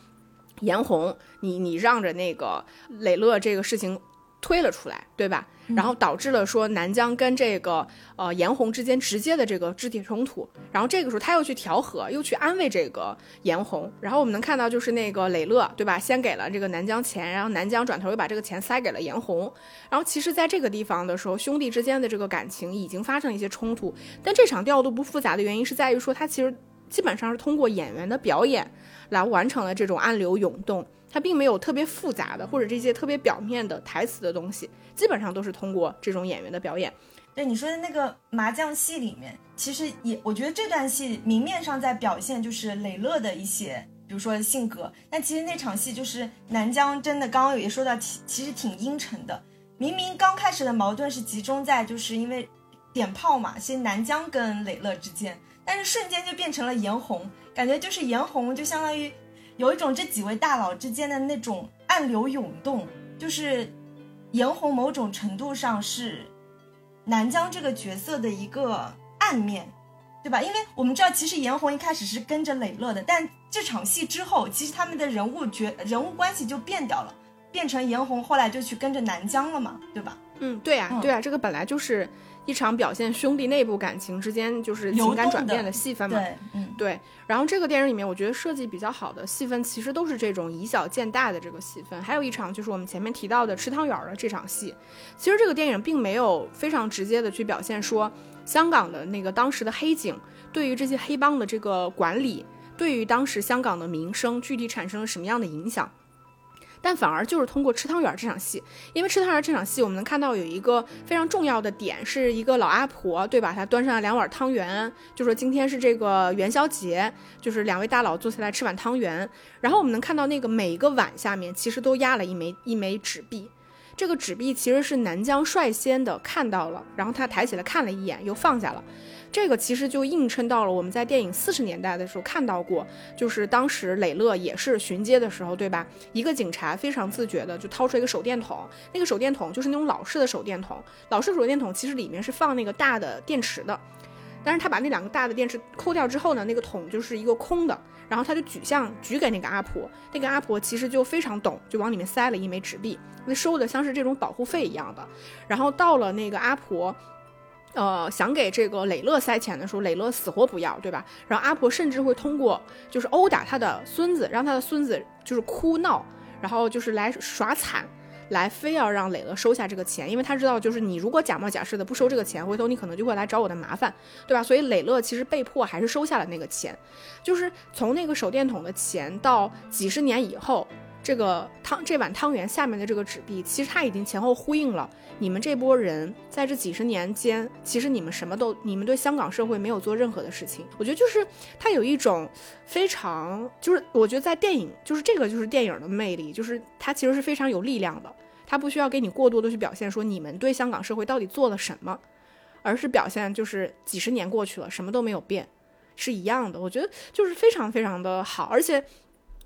颜红，你你让着那个磊乐这个事情推了出来，对吧？然后导致了说南疆跟这个呃严红之间直接的这个肢体冲突。然后这个时候他又去调和，又去安慰这个严红。然后我们能看到就是那个磊乐，对吧？先给了这个南疆钱，然后南疆转头又把这个钱塞给了严红。然后其实在这个地方的时候，兄弟之间的这个感情已经发生了一些冲突。但这场调度不复杂的原因是在于说，他其实基本上是通过演员的表演。来完成了这种暗流涌动，它并没有特别复杂的或者这些特别表面的台词的东西，基本上都是通过这种演员的表演。对你说的那个麻将戏里面，其实也我觉得这段戏明面上在表现就是磊乐的一些，比如说性格，但其实那场戏就是南疆真的刚刚也说到，其其实挺阴沉的。明明刚开始的矛盾是集中在就是因为点炮嘛，其实南疆跟磊乐之间。但是瞬间就变成了颜红，感觉就是颜红就相当于有一种这几位大佬之间的那种暗流涌动，就是颜红某种程度上是南疆这个角色的一个暗面，对吧？因为我们知道其实颜红一开始是跟着磊乐的，但这场戏之后，其实他们的人物角人物关系就变掉了，变成颜红后来就去跟着南疆了嘛，对吧？嗯，对啊，对啊，这个本来就是。一场表现兄弟内部感情之间就是情感转变的戏份嘛。对，嗯，对。然后这个电影里面，我觉得设计比较好的戏份，其实都是这种以小见大的这个戏份。还有一场就是我们前面提到的吃汤圆的这场戏。其实这个电影并没有非常直接的去表现说香港的那个当时的黑警对于这些黑帮的这个管理，对于当时香港的民生具体产生了什么样的影响。但反而就是通过吃汤圆这场戏，因为吃汤圆这场戏，我们能看到有一个非常重要的点，是一个老阿婆，对吧？她端上了两碗汤圆，就说今天是这个元宵节，就是两位大佬坐下来吃碗汤圆。然后我们能看到那个每一个碗下面其实都压了一枚一枚纸币，这个纸币其实是南疆率先的看到了，然后他抬起来看了一眼，又放下了。这个其实就映衬到了我们在电影四十年代的时候看到过，就是当时磊乐也是巡街的时候，对吧？一个警察非常自觉的就掏出一个手电筒，那个手电筒就是那种老式的手电筒，老式手电筒其实里面是放那个大的电池的，但是他把那两个大的电池抠掉之后呢，那个桶就是一个空的，然后他就举向举给那个阿婆，那个阿婆其实就非常懂，就往里面塞了一枚纸币，那收的像是这种保护费一样的，然后到了那个阿婆。呃，想给这个磊乐塞钱的时候，磊乐死活不要，对吧？然后阿婆甚至会通过就是殴打他的孙子，让他的孙子就是哭闹，然后就是来耍惨，来非要让磊乐收下这个钱，因为他知道就是你如果假冒假式的不收这个钱，回头你可能就会来找我的麻烦，对吧？所以磊乐其实被迫还是收下了那个钱，就是从那个手电筒的钱到几十年以后。这个汤这碗汤圆下面的这个纸币，其实它已经前后呼应了你们这波人在这几十年间，其实你们什么都，你们对香港社会没有做任何的事情。我觉得就是它有一种非常，就是我觉得在电影，就是这个就是电影的魅力，就是它其实是非常有力量的，它不需要给你过多的去表现说你们对香港社会到底做了什么，而是表现就是几十年过去了，什么都没有变，是一样的。我觉得就是非常非常的好，而且。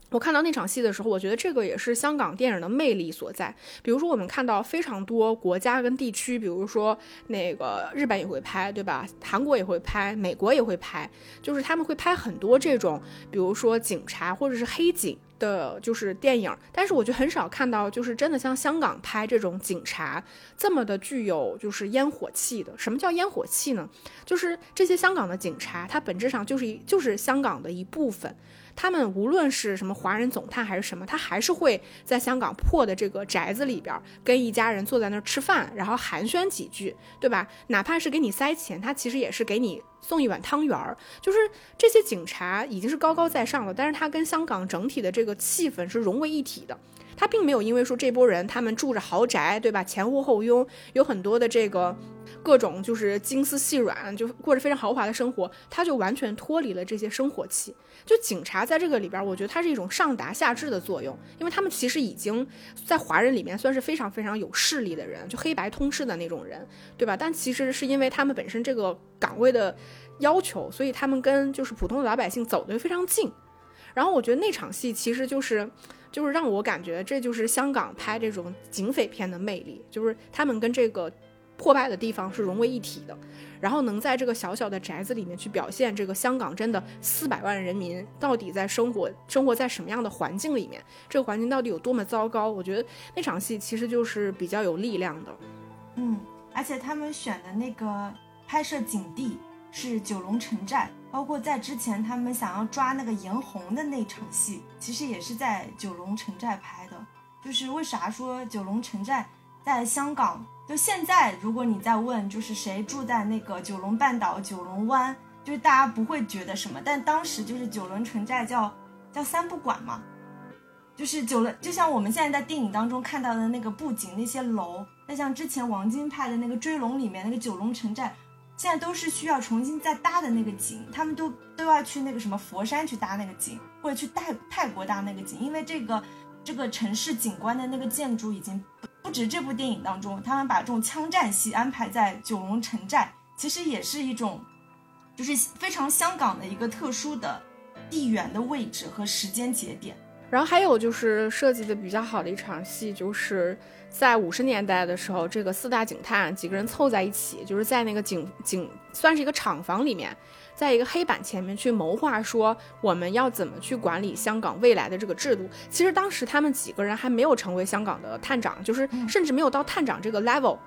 我看到那场戏的时候，我觉得这个也是香港电影的魅力所在。比如说，我们看到非常多国家跟地区，比如说那个日本也会拍，对吧？韩国也会拍，美国也会拍，就是他们会拍很多这种，比如说警察或者是黑警的，就是电影。但是我就很少看到，就是真的像香港拍这种警察这么的具有就是烟火气的。什么叫烟火气呢？就是这些香港的警察，它本质上就是一就是香港的一部分。他们无论是什么华人总探还是什么，他还是会在香港破的这个宅子里边，跟一家人坐在那儿吃饭，然后寒暄几句，对吧？哪怕是给你塞钱，他其实也是给你送一碗汤圆儿。就是这些警察已经是高高在上了，但是他跟香港整体的这个气氛是融为一体的。他并没有因为说这波人他们住着豪宅，对吧？前呼后拥，有很多的这个。各种就是金丝细软，就过着非常豪华的生活，他就完全脱离了这些生活气。就警察在这个里边，我觉得他是一种上达下至的作用，因为他们其实已经在华人里面算是非常非常有势力的人，就黑白通吃的那种人，对吧？但其实是因为他们本身这个岗位的要求，所以他们跟就是普通的老百姓走得非常近。然后我觉得那场戏其实就是就是让我感觉这就是香港拍这种警匪片的魅力，就是他们跟这个。破败的地方是融为一体的，然后能在这个小小的宅子里面去表现这个香港真的四百万人民到底在生活生活在什么样的环境里面，这个环境到底有多么糟糕？我觉得那场戏其实就是比较有力量的。嗯，而且他们选的那个拍摄景地是九龙城寨，包括在之前他们想要抓那个严红的那场戏，其实也是在九龙城寨拍的。就是为啥说九龙城寨在香港？就现在，如果你在问，就是谁住在那个九龙半岛九龙湾，就是大家不会觉得什么。但当时就是九龙城寨叫叫三不管嘛，就是九龙，就像我们现在在电影当中看到的那个布景那些楼，那像之前王晶拍的那个追龙里面那个九龙城寨，现在都是需要重新再搭的那个景，他们都都要去那个什么佛山去搭那个景，或者去泰泰国搭那个景，因为这个这个城市景观的那个建筑已经。不止这部电影当中，他们把这种枪战戏安排在九龙城寨，其实也是一种，就是非常香港的一个特殊的地缘的位置和时间节点。然后还有就是设计的比较好的一场戏，就是在五十年代的时候，这个四大警探几个人凑在一起，就是在那个警警算是一个厂房里面。在一个黑板前面去谋划，说我们要怎么去管理香港未来的这个制度。其实当时他们几个人还没有成为香港的探长，就是甚至没有到探长这个 level。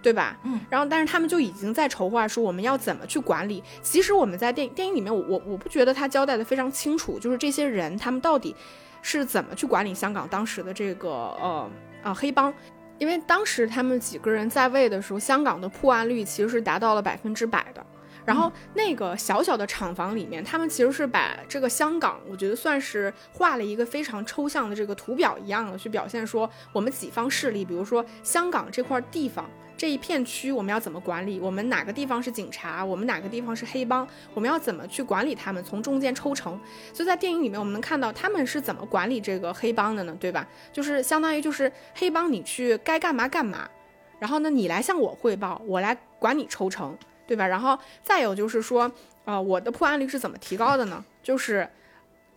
对吧？嗯，然后但是他们就已经在筹划说我们要怎么去管理。其实我们在电电影里面，我我我不觉得他交代的非常清楚，就是这些人他们到底是怎么去管理香港当时的这个呃呃黑帮。因为当时他们几个人在位的时候，香港的破案率其实是达到了百分之百的。然后那个小小的厂房里面，他们其实是把这个香港，我觉得算是画了一个非常抽象的这个图表一样的，去表现说我们几方势力，比如说香港这块地方这一片区，我们要怎么管理？我们哪个地方是警察？我们哪个地方是黑帮？我们要怎么去管理他们？从中间抽成。所以在电影里面，我们能看到他们是怎么管理这个黑帮的呢？对吧？就是相当于就是黑帮，你去该干嘛干嘛，然后呢，你来向我汇报，我来管你抽成。对吧？然后再有就是说，呃，我的破案率是怎么提高的呢？就是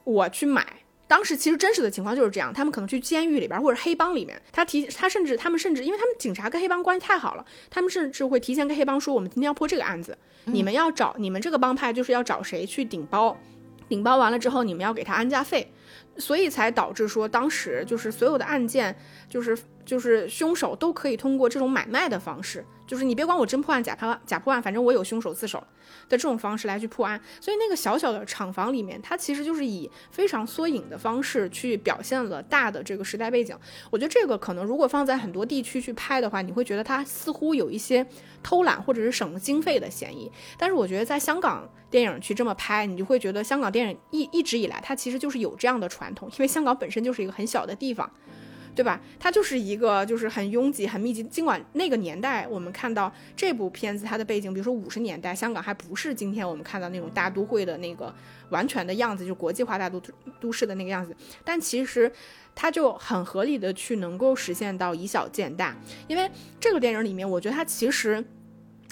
我去买，当时其实真实的情况就是这样，他们可能去监狱里边或者黑帮里面，他提他甚至他们甚至，因为他们警察跟黑帮关系太好了，他们甚至会提前跟黑帮说，我们今天要破这个案子，你们要找你们这个帮派就是要找谁去顶包，顶包完了之后，你们要给他安家费，所以才导致说当时就是所有的案件，就是就是凶手都可以通过这种买卖的方式。就是你别管我真破案假破假破案，反正我有凶手自首的这种方式来去破案。所以那个小小的厂房里面，它其实就是以非常缩影的方式去表现了大的这个时代背景。我觉得这个可能如果放在很多地区去拍的话，你会觉得它似乎有一些偷懒或者是省了经费的嫌疑。但是我觉得在香港电影去这么拍，你就会觉得香港电影一一直以来它其实就是有这样的传统，因为香港本身就是一个很小的地方。对吧？它就是一个就是很拥挤、很密集。尽管那个年代我们看到这部片子它的背景，比如说五十年代，香港还不是今天我们看到那种大都会的那个完全的样子，就国际化大都都市的那个样子。但其实它就很合理的去能够实现到以小见大。因为这个电影里面，我觉得它其实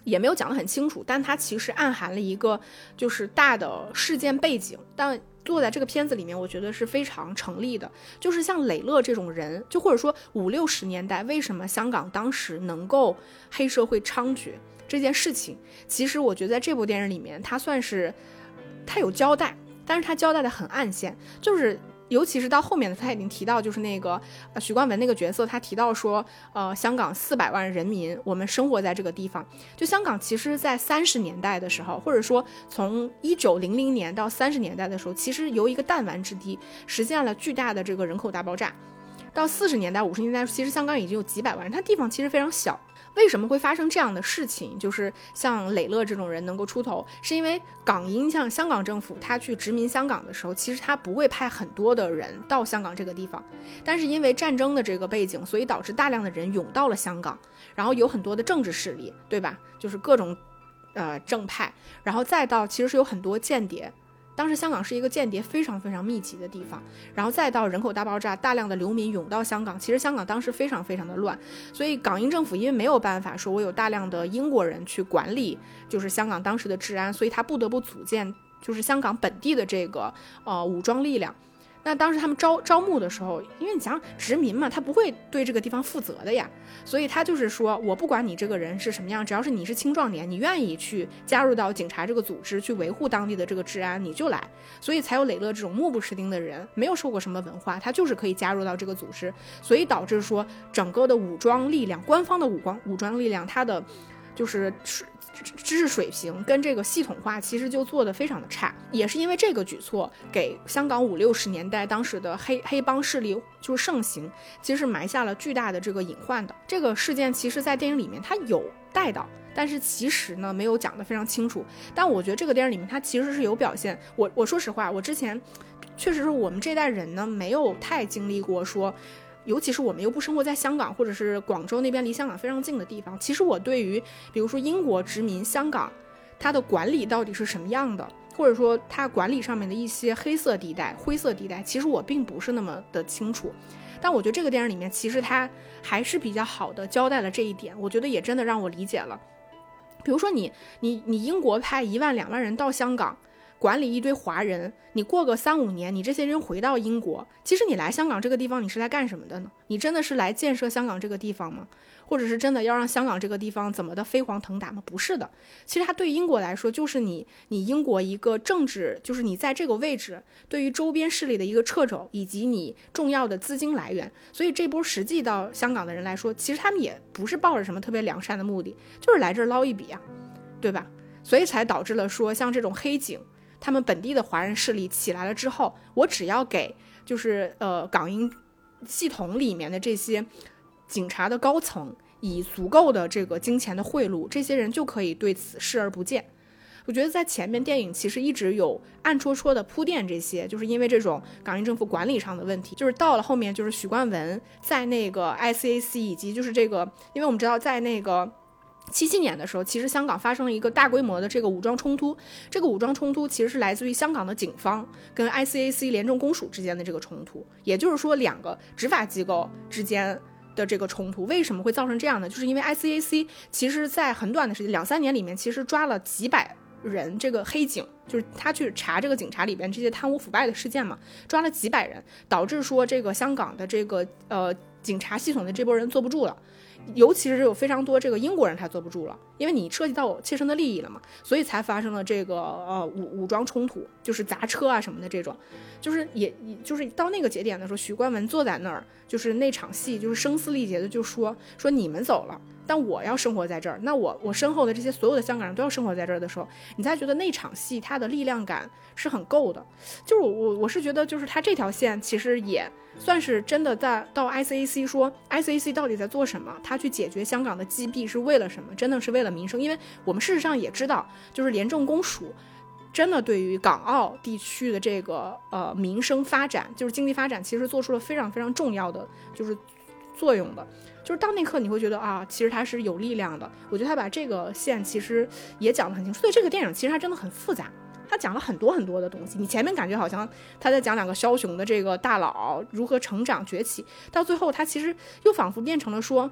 也没有讲得很清楚，但它其实暗含了一个就是大的事件背景，但。做在这个片子里面，我觉得是非常成立的。就是像磊乐这种人，就或者说五六十年代，为什么香港当时能够黑社会猖獗这件事情，其实我觉得在这部电影里面，他算是他有交代，但是他交代的很暗线，就是。尤其是到后面的，他已经提到，就是那个许冠文那个角色，他提到说，呃，香港四百万人民，我们生活在这个地方。就香港，其实，在三十年代的时候，或者说从一九零零年到三十年代的时候，其实由一个弹丸之地，实现了巨大的这个人口大爆炸。到四十年代、五十年代，其实香港已经有几百万人，它地方其实非常小。为什么会发生这样的事情？就是像磊乐这种人能够出头，是因为港英像香港政府，他去殖民香港的时候，其实他不会派很多的人到香港这个地方，但是因为战争的这个背景，所以导致大量的人涌到了香港，然后有很多的政治势力，对吧？就是各种，呃，正派，然后再到其实是有很多间谍。当时香港是一个间谍非常非常密集的地方，然后再到人口大爆炸，大量的流民涌到香港。其实香港当时非常非常的乱，所以港英政府因为没有办法说我有大量的英国人去管理，就是香港当时的治安，所以他不得不组建就是香港本地的这个呃武装力量。那当时他们招招募的时候，因为你想殖民嘛，他不会对这个地方负责的呀，所以他就是说我不管你这个人是什么样，只要是你是青壮年，你愿意去加入到警察这个组织去维护当地的这个治安，你就来。所以才有磊乐这种目不识丁的人，没有受过什么文化，他就是可以加入到这个组织，所以导致说整个的武装力量，官方的武装武装力量，他的就是。知识水平跟这个系统化其实就做得非常的差，也是因为这个举措，给香港五六十年代当时的黑黑帮势力就是盛行，其实是埋下了巨大的这个隐患的。这个事件其实，在电影里面它有带到，但是其实呢没有讲得非常清楚。但我觉得这个电影里面它其实是有表现。我我说实话，我之前确实是我们这代人呢没有太经历过说。尤其是我们又不生活在香港，或者是广州那边离香港非常近的地方。其实我对于，比如说英国殖民香港，它的管理到底是什么样的，或者说它管理上面的一些黑色地带、灰色地带，其实我并不是那么的清楚。但我觉得这个电影里面，其实它还是比较好的交代了这一点。我觉得也真的让我理解了。比如说你你你英国派一万两万人到香港。管理一堆华人，你过个三五年，你这些人回到英国，其实你来香港这个地方，你是来干什么的呢？你真的是来建设香港这个地方吗？或者是真的要让香港这个地方怎么的飞黄腾达吗？不是的，其实它对英国来说，就是你你英国一个政治，就是你在这个位置对于周边势力的一个掣肘，以及你重要的资金来源。所以这波实际到香港的人来说，其实他们也不是抱着什么特别良善的目的，就是来这儿捞一笔啊，对吧？所以才导致了说，像这种黑警，他们本地的华人势力起来了之后，我只要给就是呃港英系统里面的这些。警察的高层以足够的这个金钱的贿赂，这些人就可以对此视而不见。我觉得在前面电影其实一直有暗戳戳的铺垫，这些就是因为这种港英政府管理上的问题。就是到了后面，就是许冠文在那个 ICAC 以及就是这个，因为我们知道在那个七七年的时候，其实香港发生了一个大规模的这个武装冲突。这个武装冲突其实是来自于香港的警方跟 ICAC 廉政公署之间的这个冲突，也就是说两个执法机构之间。的这个冲突为什么会造成这样呢？就是因为 ICAC 其实，在很短的时间两三年里面，其实抓了几百人，这个黑警就是他去查这个警察里边这些贪污腐败的事件嘛，抓了几百人，导致说这个香港的这个呃警察系统的这波人坐不住了。尤其是有非常多这个英国人，他坐不住了，因为你涉及到切身的利益了嘛，所以才发生了这个呃武武装冲突，就是砸车啊什么的这种，就是也就是到那个节点的时候，徐冠文坐在那儿，就是那场戏就是声嘶力竭的就说说你们走了。但我要生活在这儿，那我我身后的这些所有的香港人都要生活在这儿的时候，你才觉得那场戏它的力量感是很够的。就是我我是觉得，就是他这条线其实也算是真的在到 ICAC 说 ICAC 到底在做什么，他去解决香港的击毙是为了什么？真的是为了民生？因为我们事实上也知道，就是廉政公署真的对于港澳地区的这个呃民生发展，就是经济发展，其实做出了非常非常重要的就是作用的。就是到那刻你会觉得啊，其实它是有力量的。我觉得他把这个线其实也讲得很清楚。所以这个电影其实它真的很复杂，他讲了很多很多的东西。你前面感觉好像他在讲两个枭雄的这个大佬如何成长崛起，到最后他其实又仿佛变成了说，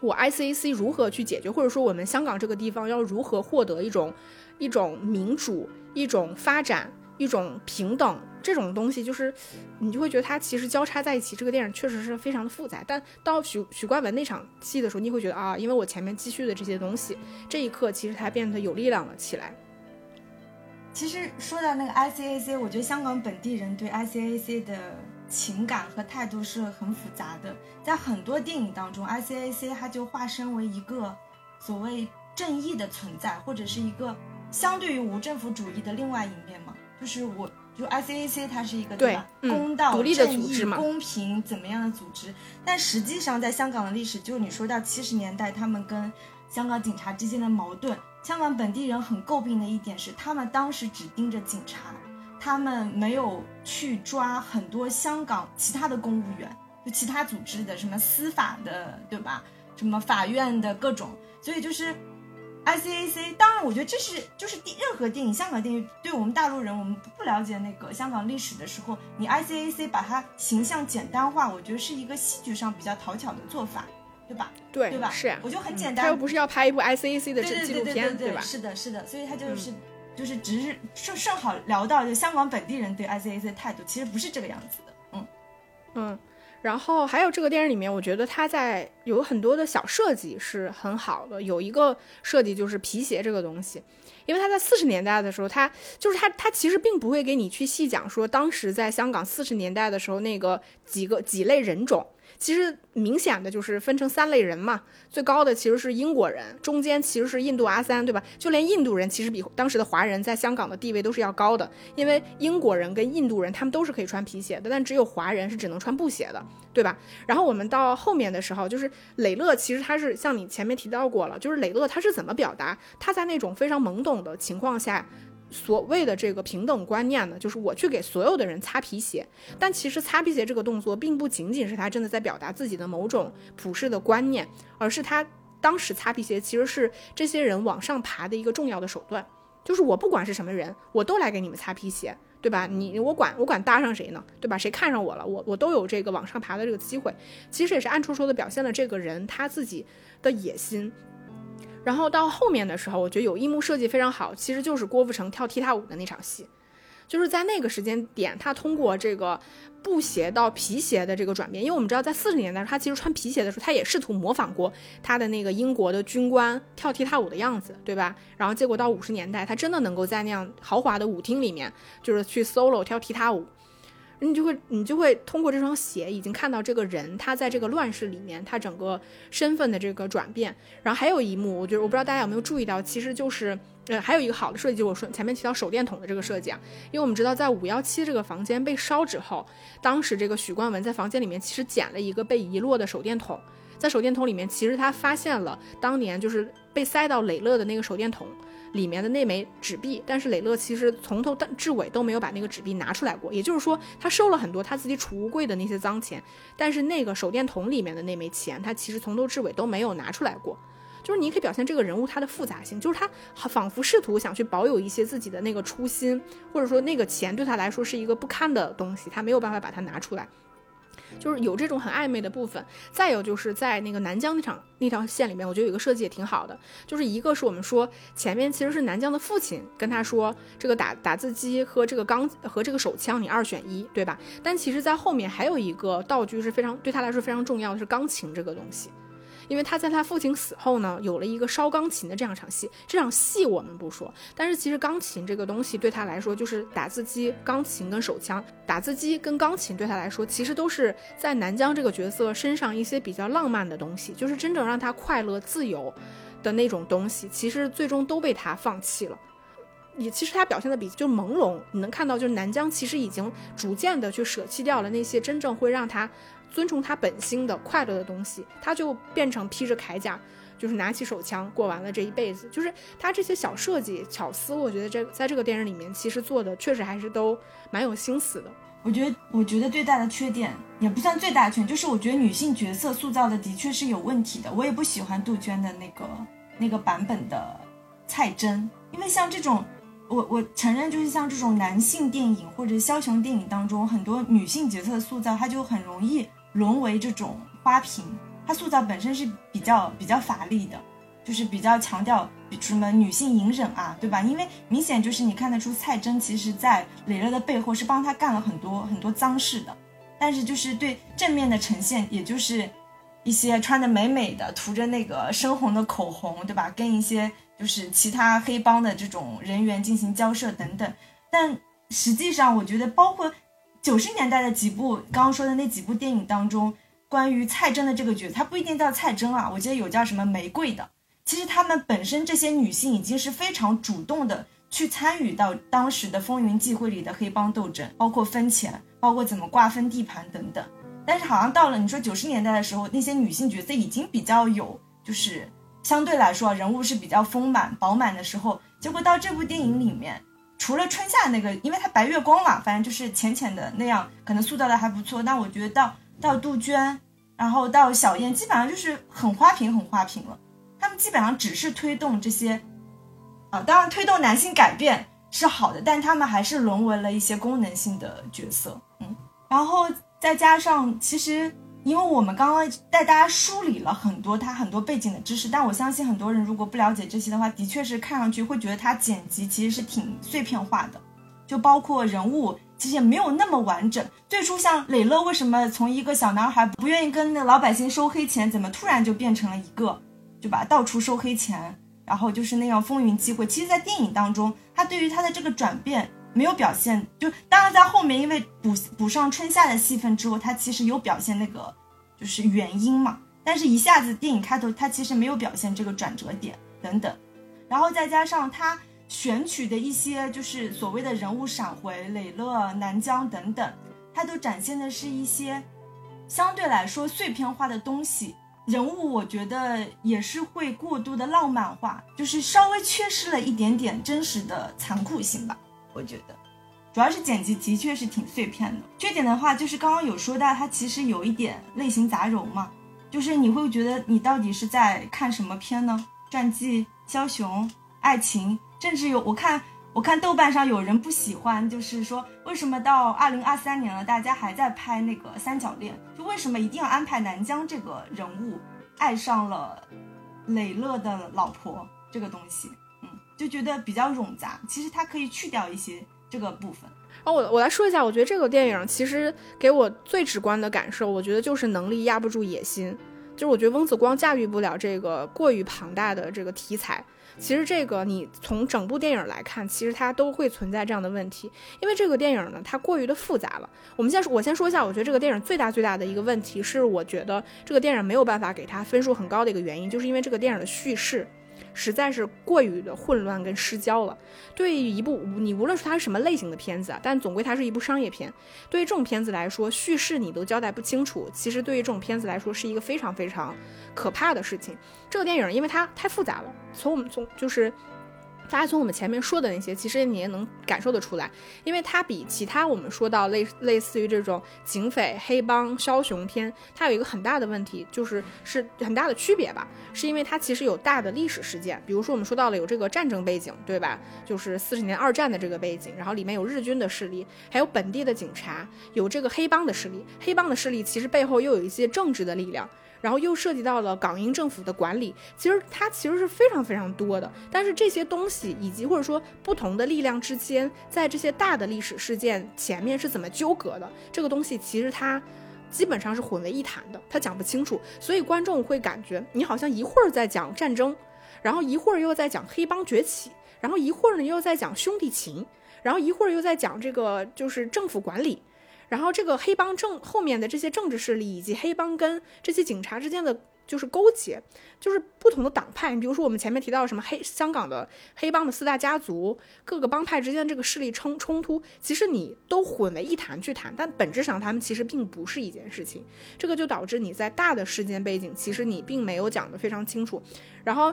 我 ICAC 如何去解决，或者说我们香港这个地方要如何获得一种一种民主、一种发展、一种平等。这种东西就是，你就会觉得它其实交叉在一起。这个电影确实是非常的复杂，但到许许冠文那场戏的时候，你会觉得啊，因为我前面积蓄的这些东西，这一刻其实它变得有力量了起来。其实说到那个 ICAC，我觉得香港本地人对 ICAC 的情感和态度是很复杂的。在很多电影当中，ICAC 它就化身为一个所谓正义的存在，或者是一个相对于无政府主义的另外一面嘛，就是我。就 ICAC 它是一个对吧？公道、正义、公平怎么样的组织？但实际上，在香港的历史，就你说到七十年代，他们跟香港警察之间的矛盾，香港本地人很诟病的一点是，他们当时只盯着警察，他们没有去抓很多香港其他的公务员，就其他组织的什么司法的，对吧？什么法院的各种，所以就是。I C A C，当然，我觉得这是就是任何电影，香港电影对我们大陆人，我们不了解那个香港历史的时候，你 I C A C 把它形象简单化，我觉得是一个戏剧上比较讨巧的做法，对吧？对，对吧？是，我就很简单。他又不是要拍一部 I C A C 的纪录片，对吧？是的，是的，所以他就是就是只是正正好聊到就香港本地人对 I C A C 的态度，其实不是这个样子的，嗯嗯。然后还有这个电影里面，我觉得他在有很多的小设计是很好的。有一个设计就是皮鞋这个东西，因为他在四十年代的时候，他就是他他其实并不会给你去细讲说当时在香港四十年代的时候那个几个几类人种。其实明显的就是分成三类人嘛，最高的其实是英国人，中间其实是印度阿三，对吧？就连印度人其实比当时的华人在香港的地位都是要高的，因为英国人跟印度人他们都是可以穿皮鞋的，但只有华人是只能穿布鞋的，对吧？然后我们到后面的时候，就是磊乐，其实他是像你前面提到过了，就是磊乐他是怎么表达他在那种非常懵懂的情况下。所谓的这个平等观念呢，就是我去给所有的人擦皮鞋，但其实擦皮鞋这个动作并不仅仅是他真的在表达自己的某种普世的观念，而是他当时擦皮鞋其实是这些人往上爬的一个重要的手段。就是我不管是什么人，我都来给你们擦皮鞋，对吧？你我管我管搭上谁呢，对吧？谁看上我了，我我都有这个往上爬的这个机会。其实也是暗戳戳的表现了这个人他自己的野心。然后到后面的时候，我觉得有一幕设计非常好，其实就是郭富城跳踢踏舞的那场戏，就是在那个时间点，他通过这个布鞋到皮鞋的这个转变，因为我们知道在四十年代，他其实穿皮鞋的时候，他也试图模仿过他的那个英国的军官跳踢踏舞的样子，对吧？然后结果到五十年代，他真的能够在那样豪华的舞厅里面，就是去 solo 跳踢踏舞。你就会，你就会通过这双鞋，已经看到这个人他在这个乱世里面，他整个身份的这个转变。然后还有一幕，我觉得我不知道大家有没有注意到，其实就是，呃，还有一个好的设计，就是我说前面提到手电筒的这个设计啊，因为我们知道在五幺七这个房间被烧之后，当时这个许冠文在房间里面其实捡了一个被遗落的手电筒，在手电筒里面，其实他发现了当年就是被塞到磊乐的那个手电筒。里面的那枚纸币，但是磊乐其实从头到至尾都没有把那个纸币拿出来过，也就是说他收了很多他自己储物柜的那些脏钱，但是那个手电筒里面的那枚钱，他其实从头至尾都没有拿出来过。就是你可以表现这个人物他的复杂性，就是他仿佛试图想去保有一些自己的那个初心，或者说那个钱对他来说是一个不堪的东西，他没有办法把它拿出来。就是有这种很暧昧的部分，再有就是在那个南疆那场那条线里面，我觉得有个设计也挺好的，就是一个是我们说前面其实是南疆的父亲跟他说这个打打字机和这个钢和这个手枪你二选一，对吧？但其实，在后面还有一个道具是非常对他来说非常重要的是钢琴这个东西。因为他在他父亲死后呢，有了一个烧钢琴的这样一场戏。这场戏我们不说，但是其实钢琴这个东西对他来说，就是打字机、钢琴跟手枪。打字机跟钢琴对他来说，其实都是在南疆这个角色身上一些比较浪漫的东西，就是真正让他快乐、自由的那种东西，其实最终都被他放弃了。也其实他表现的比就朦胧，你能看到就是南疆其实已经逐渐的去舍弃掉了那些真正会让他。遵从他本心的快乐的东西，他就变成披着铠甲，就是拿起手枪过完了这一辈子。就是他这些小设计巧思，我觉得这在这个电影里面其实做的确实还是都蛮有心思的。我觉得，我觉得最大的缺点也不算最大的缺点，就是我觉得女性角色塑造的的确是有问题的。我也不喜欢杜鹃的那个那个版本的蔡真，因为像这种，我我承认就是像这种男性电影或者枭雄电影当中，很多女性角色的塑造，它就很容易。沦为这种花瓶，它塑造本身是比较比较乏力的，就是比较强调什么女性隐忍啊，对吧？因为明显就是你看得出蔡真其实在磊乐的背后是帮他干了很多很多脏事的，但是就是对正面的呈现，也就是一些穿的美美的，涂着那个深红的口红，对吧？跟一些就是其他黑帮的这种人员进行交涉等等，但实际上我觉得包括。九十年代的几部刚刚说的那几部电影当中，关于蔡真的这个角色，她不一定叫蔡真啊，我记得有叫什么玫瑰的。其实她们本身这些女性已经是非常主动的去参与到当时的风云际会里的黑帮斗争，包括分钱，包括怎么瓜分地盘等等。但是好像到了你说九十年代的时候，那些女性角色已经比较有，就是相对来说人物是比较丰满饱满的时候，结果到这部电影里面。除了春夏那个，因为它白月光嘛，反正就是浅浅的那样，可能塑造的还不错。但我觉得到到杜鹃，然后到小燕，基本上就是很花瓶，很花瓶了。他们基本上只是推动这些，啊，当然推动男性改变是好的，但他们还是沦为了一些功能性的角色。嗯，然后再加上其实。因为我们刚刚带大家梳理了很多他很多背景的知识，但我相信很多人如果不了解这些的话，的确是看上去会觉得他剪辑其实是挺碎片化的，就包括人物其实也没有那么完整。最初像磊乐为什么从一个小男孩不愿意跟那老百姓收黑钱，怎么突然就变成了一个，对吧？到处收黑钱，然后就是那样风云际会。其实，在电影当中，他对于他的这个转变。没有表现，就当然在后面，因为补补上春夏的戏份之后，他其实有表现那个就是原因嘛。但是一下子电影开头，他其实没有表现这个转折点等等。然后再加上他选取的一些就是所谓的人物闪回，磊乐、南疆等等，他都展现的是一些相对来说碎片化的东西。人物我觉得也是会过度的浪漫化，就是稍微缺失了一点点真实的残酷性吧。我觉得，主要是剪辑的确是挺碎片的。缺点的话，就是刚刚有说到，它其实有一点类型杂糅嘛，就是你会觉得你到底是在看什么片呢？传记、枭雄、爱情，甚至有我看我看豆瓣上有人不喜欢，就是说为什么到二零二三年了，大家还在拍那个三角恋？就为什么一定要安排南疆这个人物爱上了磊乐的老婆这个东西，就觉得比较冗杂。其实它可以去掉一些这个部分。哦，我我来说一下，我觉得这个电影其实给我最直观的感受，我觉得就是能力压不住野心。就是我觉得翁子光驾驭不了这个过于庞大的这个题材。其实这个你从整部电影来看，其实它都会存在这样的问题。因为这个电影呢，它过于的复杂了。我们先说，我先说一下，我觉得这个电影最大最大的一个问题是，我觉得这个电影没有办法给它分数很高的一个原因，就是因为这个电影的叙事。实在是过于的混乱跟失焦了。对于一部你无论是它是什么类型的片子啊，但总归它是一部商业片。对于这种片子来说，叙事你都交代不清楚，其实对于这种片子来说是一个非常非常可怕的事情。这个电影因为它太复杂了，从我们从就是。大家从我们前面说的那些，其实你也能感受得出来，因为它比其他我们说到类类似于这种警匪、黑帮、枭雄片，它有一个很大的问题，就是是很大的区别吧，是因为它其实有大的历史事件，比如说我们说到了有这个战争背景，对吧？就是四十年二战的这个背景，然后里面有日军的势力，还有本地的警察，有这个黑帮的势力，黑帮的势力其实背后又有一些政治的力量。然后又涉及到了港英政府的管理，其实它其实是非常非常多的。但是这些东西以及或者说不同的力量之间，在这些大的历史事件前面是怎么纠葛的，这个东西其实它基本上是混为一谈的，它讲不清楚。所以观众会感觉你好像一会儿在讲战争，然后一会儿又在讲黑帮崛起，然后一会儿呢又在讲兄弟情，然后一会儿又在讲这个就是政府管理。然后这个黑帮政后面的这些政治势力，以及黑帮跟这些警察之间的就是勾结，就是不同的党派。你比如说我们前面提到什么黑香港的黑帮的四大家族，各个帮派之间这个势力冲冲突，其实你都混为一谈去谈，但本质上他们其实并不是一件事情。这个就导致你在大的事件背景，其实你并没有讲得非常清楚。然后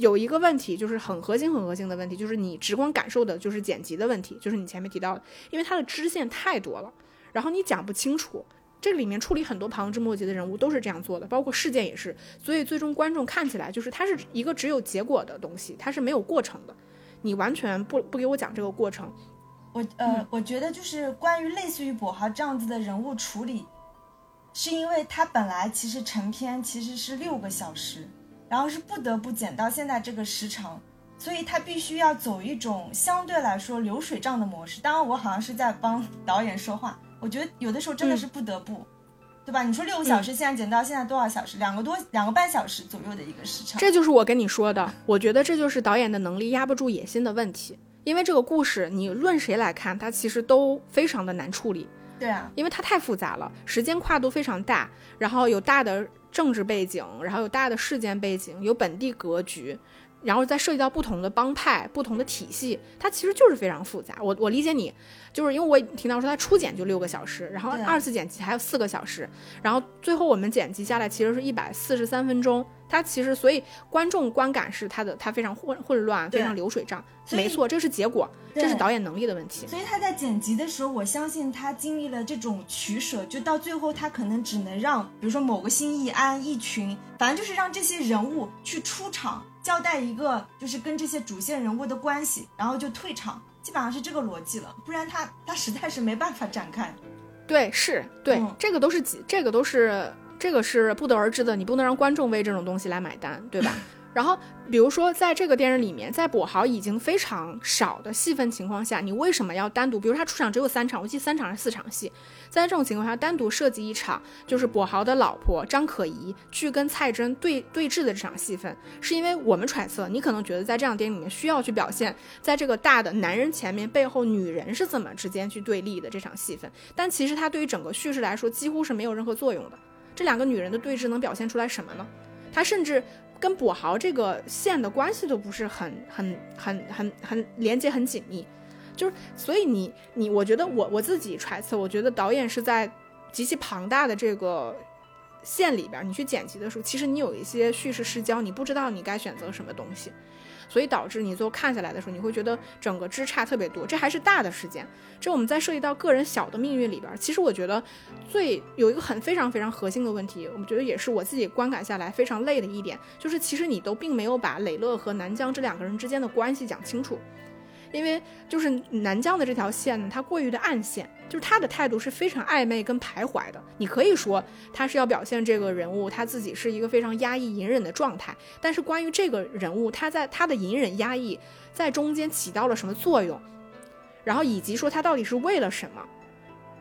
有一个问题就是很核心、很核心的问题，就是你直观感受的就是剪辑的问题，就是你前面提到的，因为它的支线太多了。然后你讲不清楚，这个里面处理很多旁枝末节的人物都是这样做的，包括事件也是，所以最终观众看起来就是它是一个只有结果的东西，它是没有过程的，你完全不不给我讲这个过程。我呃，我觉得就是关于类似于跛豪这样子的人物处理，是因为他本来其实成片其实是六个小时，然后是不得不剪到现在这个时长。所以他必须要走一种相对来说流水账的模式。当然，我好像是在帮导演说话。我觉得有的时候真的是不得不，对吧？你说六个小时，现在剪到现在多少小时？两个多两个半小时左右的一个时长。这就是我跟你说的，我觉得这就是导演的能力压不住野心的问题。因为这个故事，你论谁来看，它其实都非常的难处理。对啊，因为它太复杂了，时间跨度非常大，然后有大的政治背景，然后有大的事件背景，有本地格局。然后再涉及到不同的帮派、不同的体系，它其实就是非常复杂。我我理解你，就是因为我听到说它初剪就六个小时，然后二次剪辑还有四个小时，然后最后我们剪辑下来其实是一百四十三分钟。它其实所以观众观感是它的，它非常混混乱，非常流水账。没错，这是结果，这是导演能力的问题。所以他在剪辑的时候，我相信他经历了这种取舍，就到最后他可能只能让，比如说某个新义安一群，反正就是让这些人物去出场。交代一个就是跟这些主线人物的关系，然后就退场，基本上是这个逻辑了，不然他他实在是没办法展开。对，是对，这个都是几，这个都是这个是不得而知的，你不能让观众为这种东西来买单，对吧？然后，比如说，在这个电影里面，在跛豪已经非常少的戏份情况下，你为什么要单独？比如他出场只有三场，我记得三场还是四场戏，在这种情况下，单独设计一场，就是跛豪的老婆张可颐去跟蔡真对对峙的这场戏份，是因为我们揣测，你可能觉得在这样电影里面需要去表现，在这个大的男人前面背后女人是怎么之间去对立的这场戏份，但其实它对于整个叙事来说几乎是没有任何作用的。这两个女人的对峙能表现出来什么呢？她甚至。跟跛豪这个线的关系都不是很很很很很连接很紧密，就是所以你你我觉得我我自己揣测，我觉得导演是在极其庞大的这个线里边，你去剪辑的时候，其实你有一些叙事失焦，你不知道你该选择什么东西。所以导致你最后看下来的时候，你会觉得整个枝杈特别多，这还是大的事件。这我们在涉及到个人小的命运里边，其实我觉得最有一个很非常非常核心的问题，我们觉得也是我自己观感下来非常累的一点，就是其实你都并没有把磊乐和南疆这两个人之间的关系讲清楚。因为就是南疆的这条线呢，它过于的暗线，就是他的态度是非常暧昧跟徘徊的。你可以说他是要表现这个人物他自己是一个非常压抑隐忍的状态，但是关于这个人物他在他的隐忍压抑在中间起到了什么作用，然后以及说他到底是为了什么。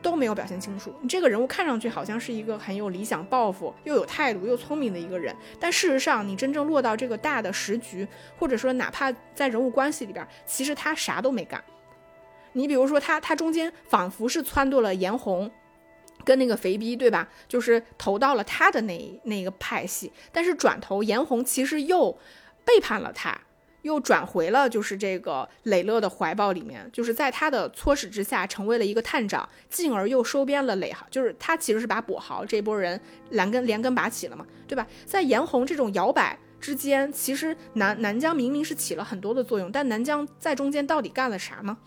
都没有表现清楚。你这个人物看上去好像是一个很有理想抱负、又有态度又聪明的一个人，但事实上，你真正落到这个大的时局，或者说哪怕在人物关系里边，其实他啥都没干。你比如说他，他中间仿佛是撺掇了严红，跟那个肥逼，对吧？就是投到了他的那那个派系，但是转头严红其实又背叛了他。又转回了就是这个磊乐的怀抱里面，就是在他的唆使之下成为了一个探长，进而又收编了磊豪，就是他其实是把跛豪这波人连根连根拔起了嘛，对吧？在严红这种摇摆之间，其实南南疆明明是起了很多的作用，但南疆在中间到底干了啥呢？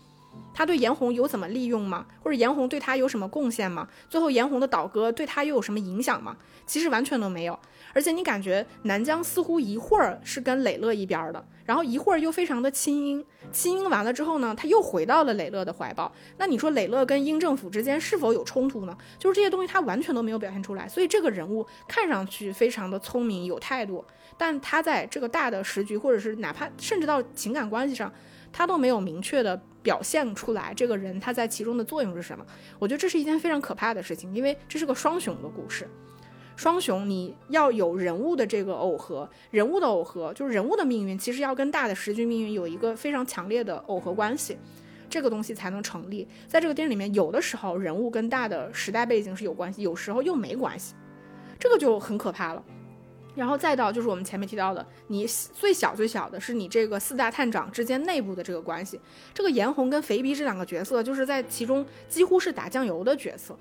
他对严红有怎么利用吗？或者严红对他有什么贡献吗？最后严红的倒戈对他又有什么影响吗？其实完全都没有。而且你感觉南疆似乎一会儿是跟磊乐一边的，然后一会儿又非常的亲英，亲英完了之后呢，他又回到了磊乐的怀抱。那你说磊乐跟英政府之间是否有冲突呢？就是这些东西他完全都没有表现出来。所以这个人物看上去非常的聪明有态度，但他在这个大的时局，或者是哪怕甚至到情感关系上，他都没有明确的表现出来这个人他在其中的作用是什么。我觉得这是一件非常可怕的事情，因为这是个双雄的故事。双雄，你要有人物的这个耦合，人物的耦合就是人物的命运，其实要跟大的时局命运有一个非常强烈的耦合关系，这个东西才能成立。在这个电影里面，有的时候人物跟大的时代背景是有关系，有时候又没关系，这个就很可怕了。然后再到就是我们前面提到的，你最小最小的是你这个四大探长之间内部的这个关系，这个严红跟肥逼这两个角色，就是在其中几乎是打酱油的角色。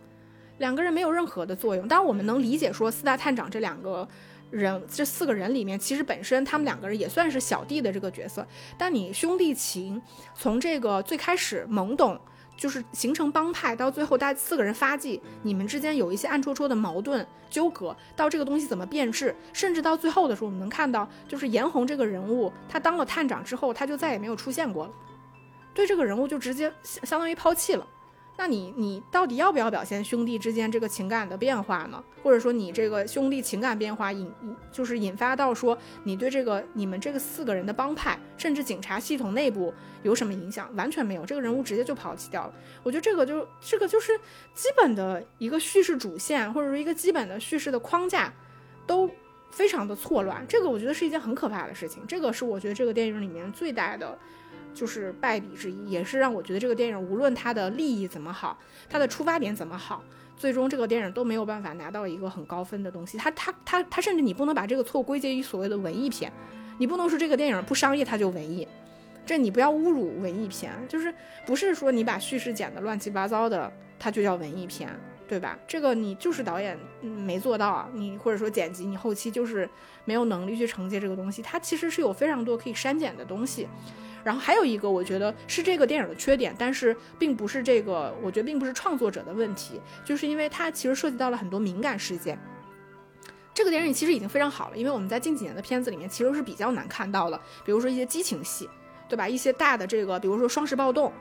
两个人没有任何的作用，当然我们能理解说四大探长这两个人，这四个人里面，其实本身他们两个人也算是小弟的这个角色。但你兄弟情从这个最开始懵懂，就是形成帮派，到最后大四个人发迹，你们之间有一些暗戳戳的矛盾纠葛，到这个东西怎么变质，甚至到最后的时候，我们能看到，就是严红这个人物，他当了探长之后，他就再也没有出现过了，对这个人物就直接相相当于抛弃了。那你你到底要不要表现兄弟之间这个情感的变化呢？或者说你这个兄弟情感变化引就是引发到说你对这个你们这个四个人的帮派，甚至警察系统内部有什么影响？完全没有，这个人物直接就抛弃掉了。我觉得这个就这个就是基本的一个叙事主线，或者说一个基本的叙事的框架，都非常的错乱。这个我觉得是一件很可怕的事情。这个是我觉得这个电影里面最大的。就是败笔之一，也是让我觉得这个电影无论它的利益怎么好，它的出发点怎么好，最终这个电影都没有办法拿到一个很高分的东西。它它它它，甚至你不能把这个错归结于所谓的文艺片，你不能说这个电影不商业它就文艺，这你不要侮辱文艺片，就是不是说你把叙事剪得乱七八糟的，它就叫文艺片，对吧？这个你就是导演没做到，你或者说剪辑你后期就是没有能力去承接这个东西，它其实是有非常多可以删减的东西。然后还有一个，我觉得是这个电影的缺点，但是并不是这个，我觉得并不是创作者的问题，就是因为它其实涉及到了很多敏感事件。这个电影其实已经非常好了，因为我们在近几年的片子里面其实是比较难看到的，比如说一些激情戏，对吧？一些大的这个，比如说双十暴动，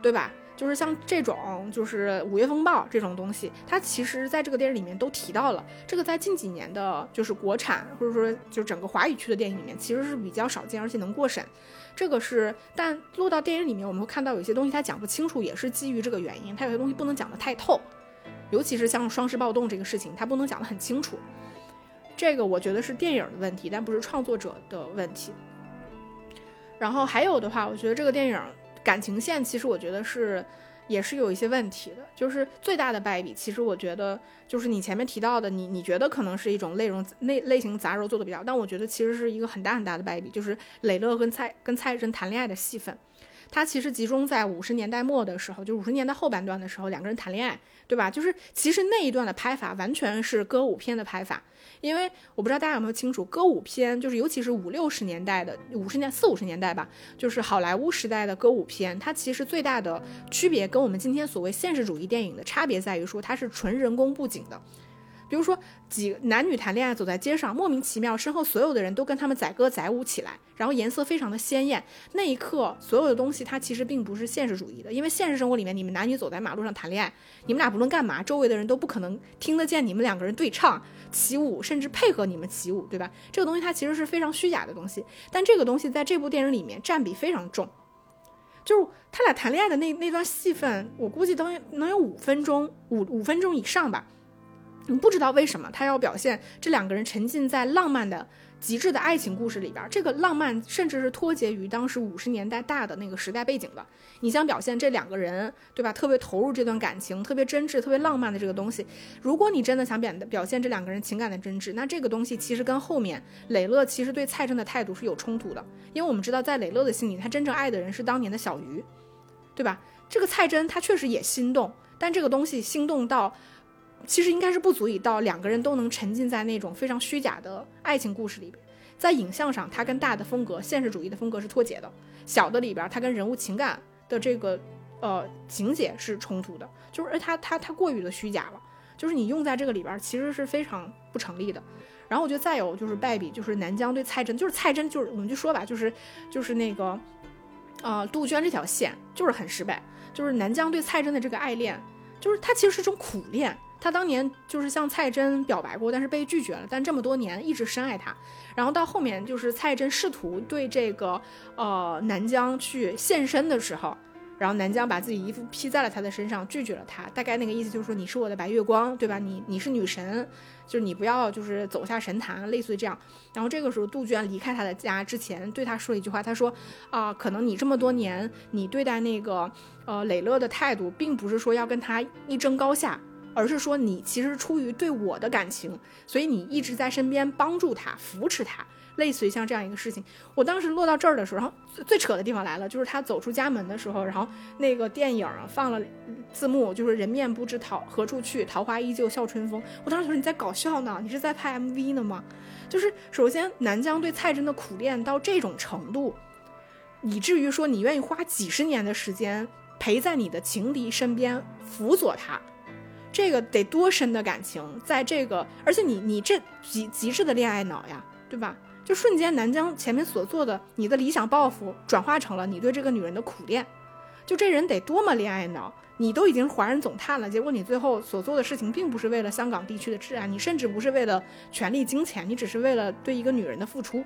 对吧？就是像这种，就是五月风暴这种东西，它其实在这个电影里面都提到了。这个在近几年的，就是国产或者说就整个华语区的电影里面，其实是比较少见，而且能过审。这个是，但落到电影里面，我们会看到有些东西它讲不清楚，也是基于这个原因。它有些东西不能讲得太透，尤其是像双十暴动这个事情，它不能讲得很清楚。这个我觉得是电影的问题，但不是创作者的问题。然后还有的话，我觉得这个电影。感情线其实我觉得是，也是有一些问题的。就是最大的败笔，其实我觉得就是你前面提到的，你你觉得可能是一种内容类类型杂糅做的比较，但我觉得其实是一个很大很大的败笔，就是磊乐跟蔡跟蔡真谈恋爱的戏份，它其实集中在五十年代末的时候，就五十年代后半段的时候，两个人谈恋爱，对吧？就是其实那一段的拍法完全是歌舞片的拍法。因为我不知道大家有没有清楚，歌舞片就是尤其是五六十年代的五十年四五十年代吧，就是好莱坞时代的歌舞片，它其实最大的区别跟我们今天所谓现实主义电影的差别在于说它是纯人工布景的，比如说几男女谈恋爱走在街上，莫名其妙，身后所有的人都跟他们载歌载舞起来，然后颜色非常的鲜艳。那一刻，所有的东西它其实并不是现实主义的，因为现实生活里面，你们男女走在马路上谈恋爱，你们俩不论干嘛，周围的人都不可能听得见你们两个人对唱、起舞，甚至配合你们起舞，对吧？这个东西它其实是非常虚假的东西，但这个东西在这部电影里面占比非常重。就是他俩谈恋爱的那那段戏份，我估计都能有五分钟，五五分钟以上吧。你不知道为什么他要表现这两个人沉浸在浪漫的极致的爱情故事里边，这个浪漫甚至是脱节于当时五十年代大的那个时代背景的。你想表现这两个人，对吧？特别投入这段感情，特别真挚、特别浪漫的这个东西。如果你真的想表表现这两个人情感的真挚，那这个东西其实跟后面磊乐其实对蔡真的态度是有冲突的。因为我们知道，在磊乐的心里，他真正爱的人是当年的小鱼，对吧？这个蔡真他确实也心动，但这个东西心动到。其实应该是不足以到两个人都能沉浸在那种非常虚假的爱情故事里边，在影像上，它跟大的风格、现实主义的风格是脱节的；小的里边，它跟人物情感的这个呃情节是冲突的，就是而它它它过于的虚假了，就是你用在这个里边其实是非常不成立的。然后我觉得再有就是败笔，就是南疆对蔡真，就是蔡真就是我们就说吧，就是就是那个呃杜鹃这条线就是很失败，就是南疆对蔡真的这个爱恋，就是它其实是一种苦恋。他当年就是向蔡真表白过，但是被拒绝了。但这么多年一直深爱他，然后到后面就是蔡真试图对这个呃南疆去献身的时候，然后南疆把自己衣服披在了他的身上，拒绝了他。大概那个意思就是说你是我的白月光，对吧？你你是女神，就是你不要就是走下神坛，类似于这样。然后这个时候杜鹃离开他的家之前对他说了一句话，他说啊，可能你这么多年你对待那个呃磊乐的态度，并不是说要跟他一争高下。而是说，你其实出于对我的感情，所以你一直在身边帮助他、扶持他，类似于像这样一个事情。我当时落到这儿的时候，然后最扯的地方来了，就是他走出家门的时候，然后那个电影放了字幕，就是“人面不知桃何处去，桃花依旧笑春风”。我当时说你在搞笑呢，你是在拍 MV 呢吗？就是首先南疆对蔡真的苦练到这种程度，以至于说你愿意花几十年的时间陪在你的情敌身边，辅佐他。这个得多深的感情，在这个，而且你你这极极致的恋爱脑呀，对吧？就瞬间南疆前面所做的，你的理想抱负转化成了你对这个女人的苦恋，就这人得多么恋爱脑？你都已经华人总探了，结果你最后所做的事情并不是为了香港地区的治安，你甚至不是为了权力金钱，你只是为了对一个女人的付出，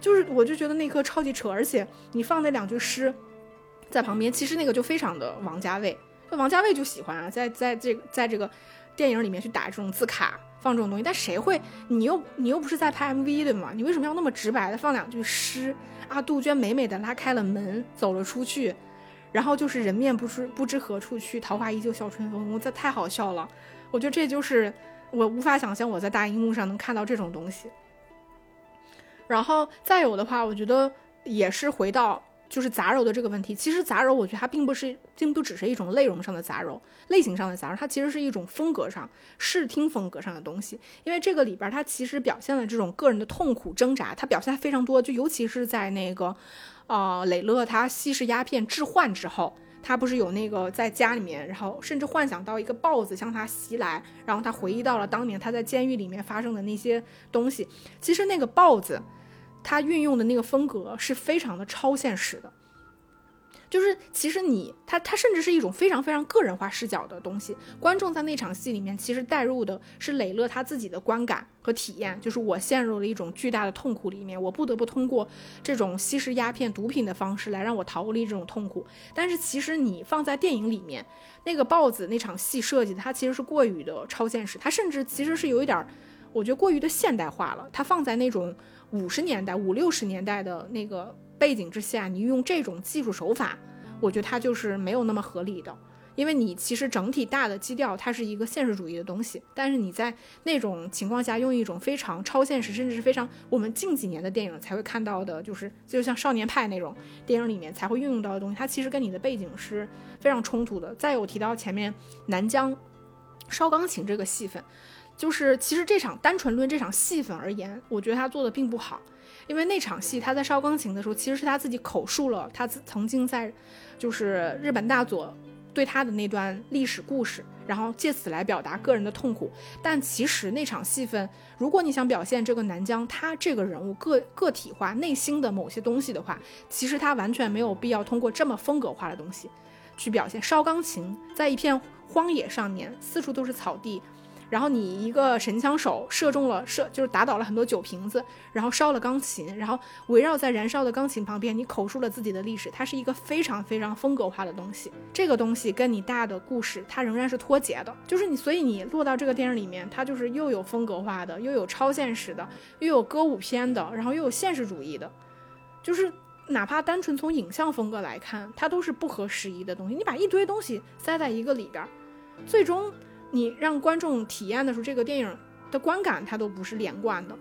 就是我就觉得那颗超级扯，而且你放那两句诗在旁边，其实那个就非常的王家卫。王家卫就喜欢啊，在在这个在这个电影里面去打这种字卡，放这种东西。但谁会？你又你又不是在拍 MV 对吗？你为什么要那么直白的放两句诗啊？杜鹃美美的拉开了门，走了出去，然后就是人面不知不知何处去，桃花依旧笑春风。我这太好笑了，我觉得这就是我无法想象我在大荧幕上能看到这种东西。然后再有的话，我觉得也是回到。就是杂糅的这个问题，其实杂糅，我觉得它并不是，并不只是一种内容上的杂糅，类型上的杂糅，它其实是一种风格上、视听风格上的东西。因为这个里边，它其实表现了这种个人的痛苦挣扎，它表现非常多。就尤其是在那个，呃，磊乐他吸食鸦片致幻之后，他不是有那个在家里面，然后甚至幻想到一个豹子向他袭来，然后他回忆到了当年他在监狱里面发生的那些东西。其实那个豹子。他运用的那个风格是非常的超现实的，就是其实你他他甚至是一种非常非常个人化视角的东西。观众在那场戏里面其实带入的是磊乐他自己的观感和体验，就是我陷入了一种巨大的痛苦里面，我不得不通过这种吸食鸦片毒品的方式来让我逃离这种痛苦。但是其实你放在电影里面，那个豹子那场戏设计的，它其实是过于的超现实，它甚至其实是有一点儿，我觉得过于的现代化了。它放在那种。五十年代、五六十年代的那个背景之下，你用这种技术手法，我觉得它就是没有那么合理的。因为你其实整体大的基调它是一个现实主义的东西，但是你在那种情况下用一种非常超现实，甚至是非常我们近几年的电影才会看到的，就是就像少年派那种电影里面才会运用到的东西，它其实跟你的背景是非常冲突的。再有提到前面南疆烧钢琴这个戏份。就是其实这场单纯论这场戏份而言，我觉得他做的并不好，因为那场戏他在烧钢琴的时候，其实是他自己口述了他曾经在，就是日本大佐对他的那段历史故事，然后借此来表达个人的痛苦。但其实那场戏份，如果你想表现这个南疆他这个人物个个体化内心的某些东西的话，其实他完全没有必要通过这么风格化的东西去表现。烧钢琴在一片荒野上面，四处都是草地。然后你一个神枪手射中了射，就是打倒了很多酒瓶子，然后烧了钢琴，然后围绕在燃烧的钢琴旁边，你口述了自己的历史，它是一个非常非常风格化的东西。这个东西跟你大的故事，它仍然是脱节的。就是你，所以你落到这个电影里面，它就是又有风格化的，又有超现实的，又有歌舞片的，然后又有现实主义的。就是哪怕单纯从影像风格来看，它都是不合时宜的东西。你把一堆东西塞在一个里边，最终。你让观众体验的时候，这个电影的观感它都不是连贯的，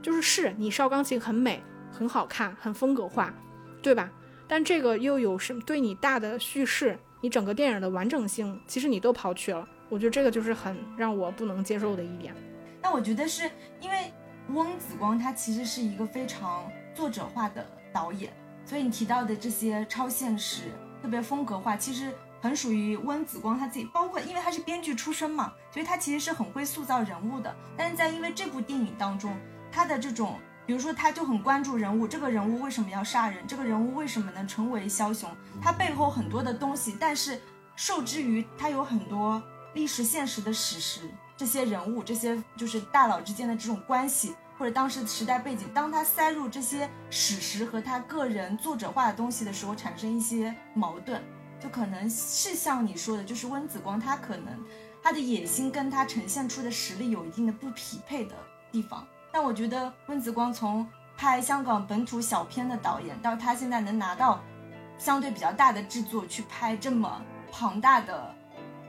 就是是你烧钢琴很美、很好看、很风格化，对吧？但这个又有什么对你大的叙事，你整个电影的完整性，其实你都抛去了。我觉得这个就是很让我不能接受的一点。那我觉得是因为翁子光他其实是一个非常作者化的导演，所以你提到的这些超现实、特别风格化，其实。很属于温子光他自己，包括因为他是编剧出身嘛，所以他其实是很会塑造人物的。但是在因为这部电影当中，他的这种，比如说他就很关注人物，这个人物为什么要杀人，这个人物为什么能成为枭雄，他背后很多的东西，但是受制于他有很多历史现实的史实，这些人物，这些就是大佬之间的这种关系，或者当时时代背景，当他塞入这些史实和他个人作者化的东西的时候，产生一些矛盾。就可能是像你说的，就是温子光，他可能他的野心跟他呈现出的实力有一定的不匹配的地方。但我觉得温子光从拍香港本土小片的导演，到他现在能拿到相对比较大的制作去拍这么庞大的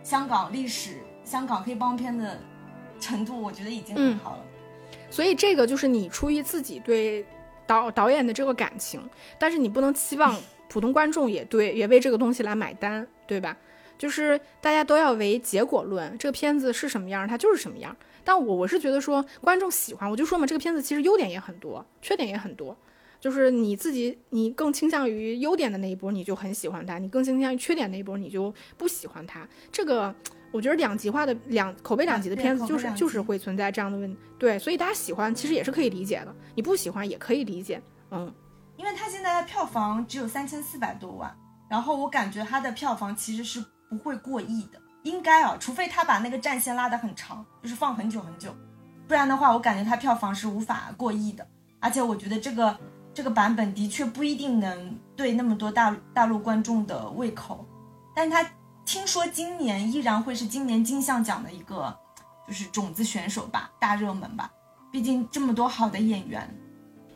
香港历史、香港黑帮片的程度，我觉得已经很好了。所以这个就是你出于自己对导导演的这个感情，但是你不能期望。普通观众也对，也为这个东西来买单，对吧？就是大家都要为结果论，这个片子是什么样，它就是什么样。但我我是觉得说，观众喜欢，我就说嘛，这个片子其实优点也很多，缺点也很多。就是你自己，你更倾向于优点的那一波，你就很喜欢它；你更倾向于缺点那一波，你就不喜欢它。这个我觉得两极化的两口碑两极的片子，就是就是会存在这样的问题。对，所以大家喜欢其实也是可以理解的，你不喜欢也可以理解，嗯。因为它现在的票房只有三千四百多万，然后我感觉它的票房其实是不会过亿的，应该啊，除非他把那个战线拉得很长，就是放很久很久，不然的话，我感觉它票房是无法过亿的。而且我觉得这个这个版本的确不一定能对那么多大大陆观众的胃口，但他听说今年依然会是今年金像奖的一个就是种子选手吧，大热门吧，毕竟这么多好的演员。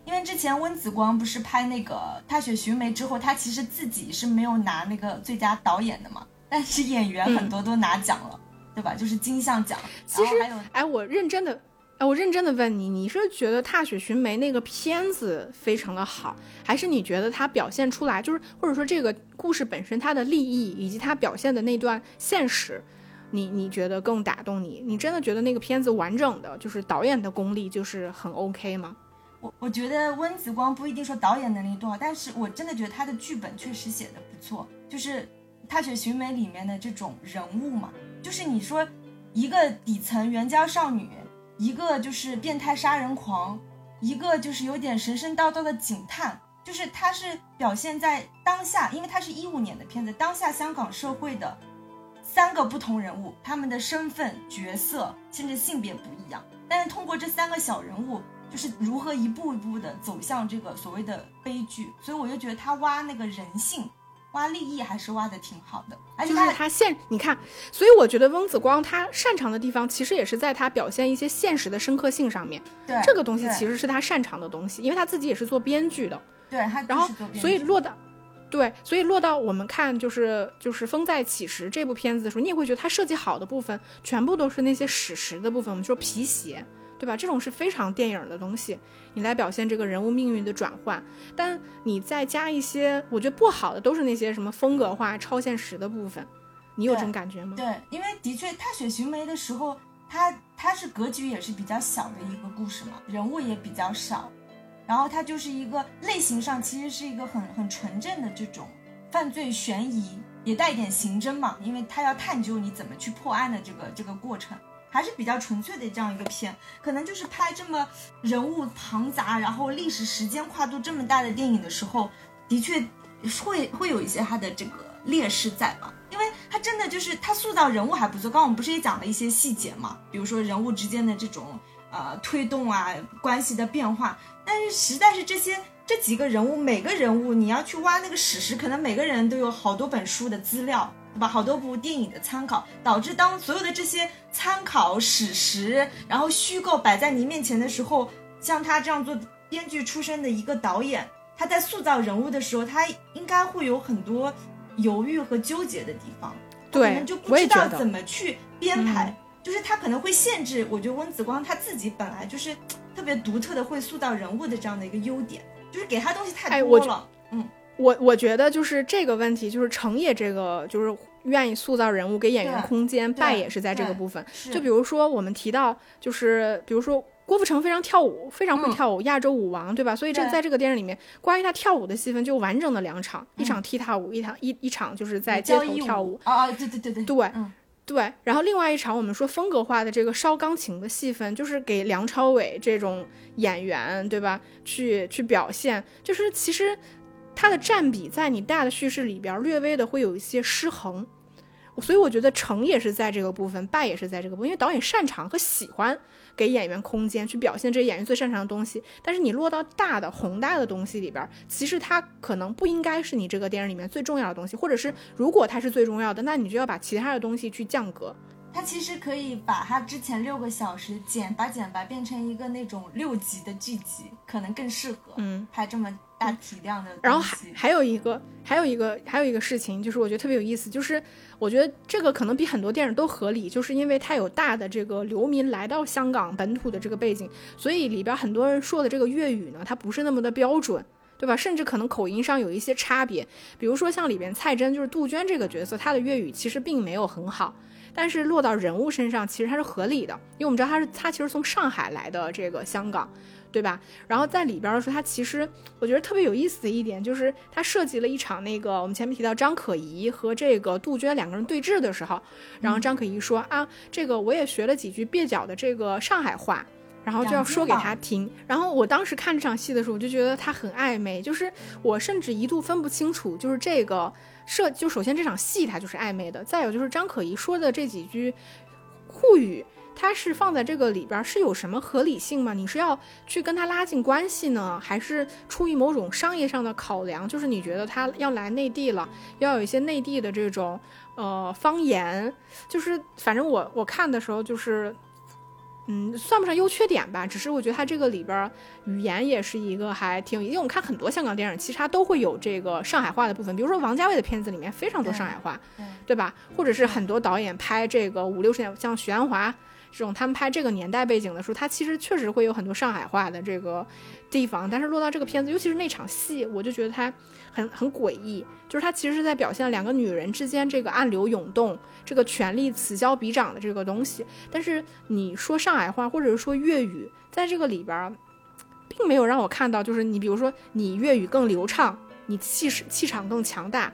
因为之前温子光不是拍那个《踏雪寻梅》之后，他其实自己是没有拿那个最佳导演的嘛，但是演员很多都拿奖了，对吧？就是金像奖。其实，还有哎，我认真的，哎，我认真的问你，你是觉得《踏雪寻梅》那个片子非常的好，还是你觉得它表现出来，就是或者说这个故事本身它的立意以及它表现的那段现实，你你觉得更打动你？你真的觉得那个片子完整的，就是导演的功力就是很 OK 吗？我我觉得温子光不一定说导演能力多好，但是我真的觉得他的剧本确实写的不错。就是《踏雪寻梅》里面的这种人物嘛，就是你说一个底层援交少女，一个就是变态杀人狂，一个就是有点神神叨叨的警探，就是他是表现在当下，因为他是一五年的片子，当下香港社会的三个不同人物，他们的身份、角色甚至性别不一样，但是通过这三个小人物。就是如何一步一步的走向这个所谓的悲剧，所以我就觉得他挖那个人性、挖利益还是挖的挺好的。而且他现你看，所以我觉得翁子光他擅长的地方，其实也是在他表现一些现实的深刻性上面。对，这个东西其实是他擅长的东西，因为他自己也是做编剧的。对，他然后所以落到，对，所以落到我们看就是就是《风再起时》这部片子的时候，你也会觉得他设计好的部分，全部都是那些史实的部分。我们说皮鞋。对吧？这种是非常电影的东西，你来表现这个人物命运的转换，但你再加一些，我觉得不好的都是那些什么风格化、超现实的部分，你有这种感觉吗？对，因为的确《踏雪寻梅》的时候，它它是格局也是比较小的一个故事嘛，人物也比较少，然后它就是一个类型上其实是一个很很纯正的这种犯罪悬疑。也带一点刑侦嘛，因为他要探究你怎么去破案的这个这个过程，还是比较纯粹的这样一个片。可能就是拍这么人物庞杂，然后历史时间跨度这么大的电影的时候，的确会会有一些它的这个劣势在吧？因为他真的就是他塑造人物还不错。刚刚我们不是也讲了一些细节嘛，比如说人物之间的这种呃推动啊，关系的变化，但是实在是这些。这几个人物，每个人物你要去挖那个史实，可能每个人都有好多本书的资料，对吧？好多部电影的参考，导致当所有的这些参考史实，然后虚构摆在你面前的时候，像他这样做编剧出身的一个导演，他在塑造人物的时候，他应该会有很多犹豫和纠结的地方，对，可能就不知道怎么去编排，就是他可能会限制。我觉得温子光他自己本来就是特别独特的会塑造人物的这样的一个优点。就是给他东西太多了，嗯，我我觉得就是这个问题，就是成也这个就是愿意塑造人物，给演员空间，败也是在这个部分。就比如说我们提到，就是比如说郭富城非常跳舞，非常会跳舞，亚洲舞王，对吧？所以这在这个电影里面，关于他跳舞的戏份就完整的两场，一场踢踏舞，一场一一场就是在街头跳舞。啊啊，对对对对，对。对，然后另外一场我们说风格化的这个烧钢琴的戏份，就是给梁朝伟这种演员，对吧？去去表现，就是其实他的占比在你大的叙事里边略微的会有一些失衡，所以我觉得成也是在这个部分，败也是在这个部分，因为导演擅长和喜欢。给演员空间去表现这些演员最擅长的东西，但是你落到大的宏大的东西里边，其实它可能不应该是你这个电影里面最重要的东西，或者是如果它是最重要的，那你就要把其他的东西去降格。它其实可以把它之前六个小时剪把剪吧变成一个那种六集的剧集，可能更适合嗯拍这么大体量的。然后还还有一个还有一个还有一个事情，就是我觉得特别有意思，就是我觉得这个可能比很多电影都合理，就是因为它有大的这个流民来到香港本土的这个背景，所以里边很多人说的这个粤语呢，它不是那么的标准，对吧？甚至可能口音上有一些差别。比如说像里边蔡真就是杜鹃这个角色，她的粤语其实并没有很好。但是落到人物身上，其实它是合理的，因为我们知道她是她其实从上海来的这个香港，对吧？然后在里边的时候，他其实我觉得特别有意思的一点就是他设计了一场那个我们前面提到张可颐和这个杜鹃两个人对峙的时候，然后张可颐说啊，这个我也学了几句蹩脚的这个上海话，然后就要说给他听。然后我当时看这场戏的时候，我就觉得他很暧昧，就是我甚至一度分不清楚，就是这个。设就首先这场戏它就是暧昧的，再有就是张可颐说的这几句沪语，它是放在这个里边是有什么合理性吗？你是要去跟他拉近关系呢，还是出于某种商业上的考量？就是你觉得他要来内地了，要有一些内地的这种呃方言，就是反正我我看的时候就是。嗯，算不上优缺点吧，只是我觉得它这个里边语言也是一个还挺，因为我们看很多香港电影，其实它都会有这个上海话的部分，比如说王家卫的片子里面非常多上海话，对吧？或者是很多导演拍这个五六十年，像许鞍华这种，他们拍这个年代背景的时候，他其实确实会有很多上海话的这个地方，但是落到这个片子，尤其是那场戏，我就觉得它很很诡异。就是他其实是在表现两个女人之间这个暗流涌动、这个权力此消彼长的这个东西。但是你说上海话或者是说粤语，在这个里边，并没有让我看到，就是你比如说你粤语更流畅，你气势气场更强大，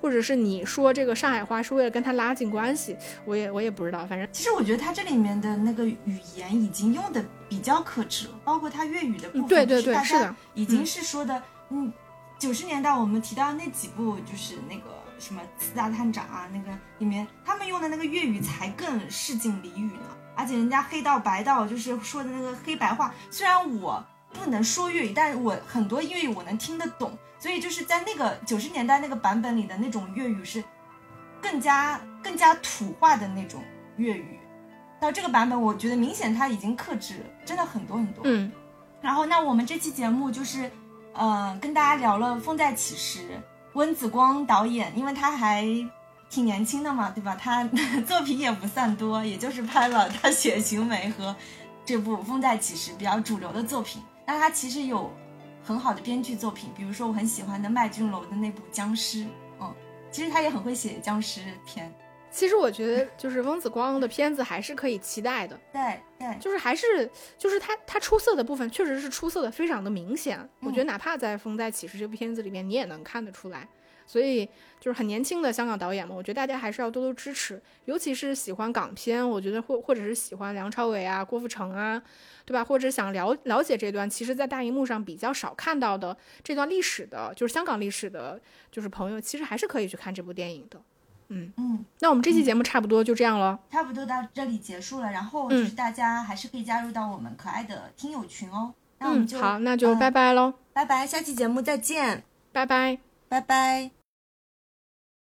或者是你说这个上海话是为了跟他拉近关系，我也我也不知道。反正其实我觉得他这里面的那个语言已经用的比较克制了，包括他粤语的部分，对对对，是的，已经是说的嗯。九十年代我们提到那几部，就是那个什么四大探长啊，那个里面他们用的那个粤语才更市井俚语呢。而且人家黑道白道就是说的那个黑白话，虽然我不能说粤语，但是我很多粤语我能听得懂。所以就是在那个九十年代那个版本里的那种粤语是更加更加土化的那种粤语。到这个版本，我觉得明显他已经克制了，真的很多很多。嗯。然后那我们这期节目就是。呃，跟大家聊了《风再起时》，温子光导演，因为他还挺年轻的嘛，对吧？他 作品也不算多，也就是拍了他《血行梅》和这部《风再起时》比较主流的作品。那他其实有很好的编剧作品，比如说我很喜欢的麦浚龙的那部《僵尸》，嗯，其实他也很会写僵尸片。其实我觉得，就是翁子光的片子还是可以期待的。对对，就是还是就是他他出色的部分确实是出色的非常的明显。我觉得哪怕在《风再起时》这部片子里面，你也能看得出来。所以就是很年轻的香港导演嘛，我觉得大家还是要多多支持，尤其是喜欢港片，我觉得或或者是喜欢梁朝伟啊、郭富城啊，对吧？或者想了了解这段其实，在大荧幕上比较少看到的这段历史的，就是香港历史的，就是朋友，其实还是可以去看这部电影的。嗯嗯，那我们这期节目差不多就这样了，差不多到这里结束了。然后就是大家还是可以加入到我们可爱的听友群哦。那我们就好，那就拜拜喽，拜拜，下期节目再见，拜拜，拜拜。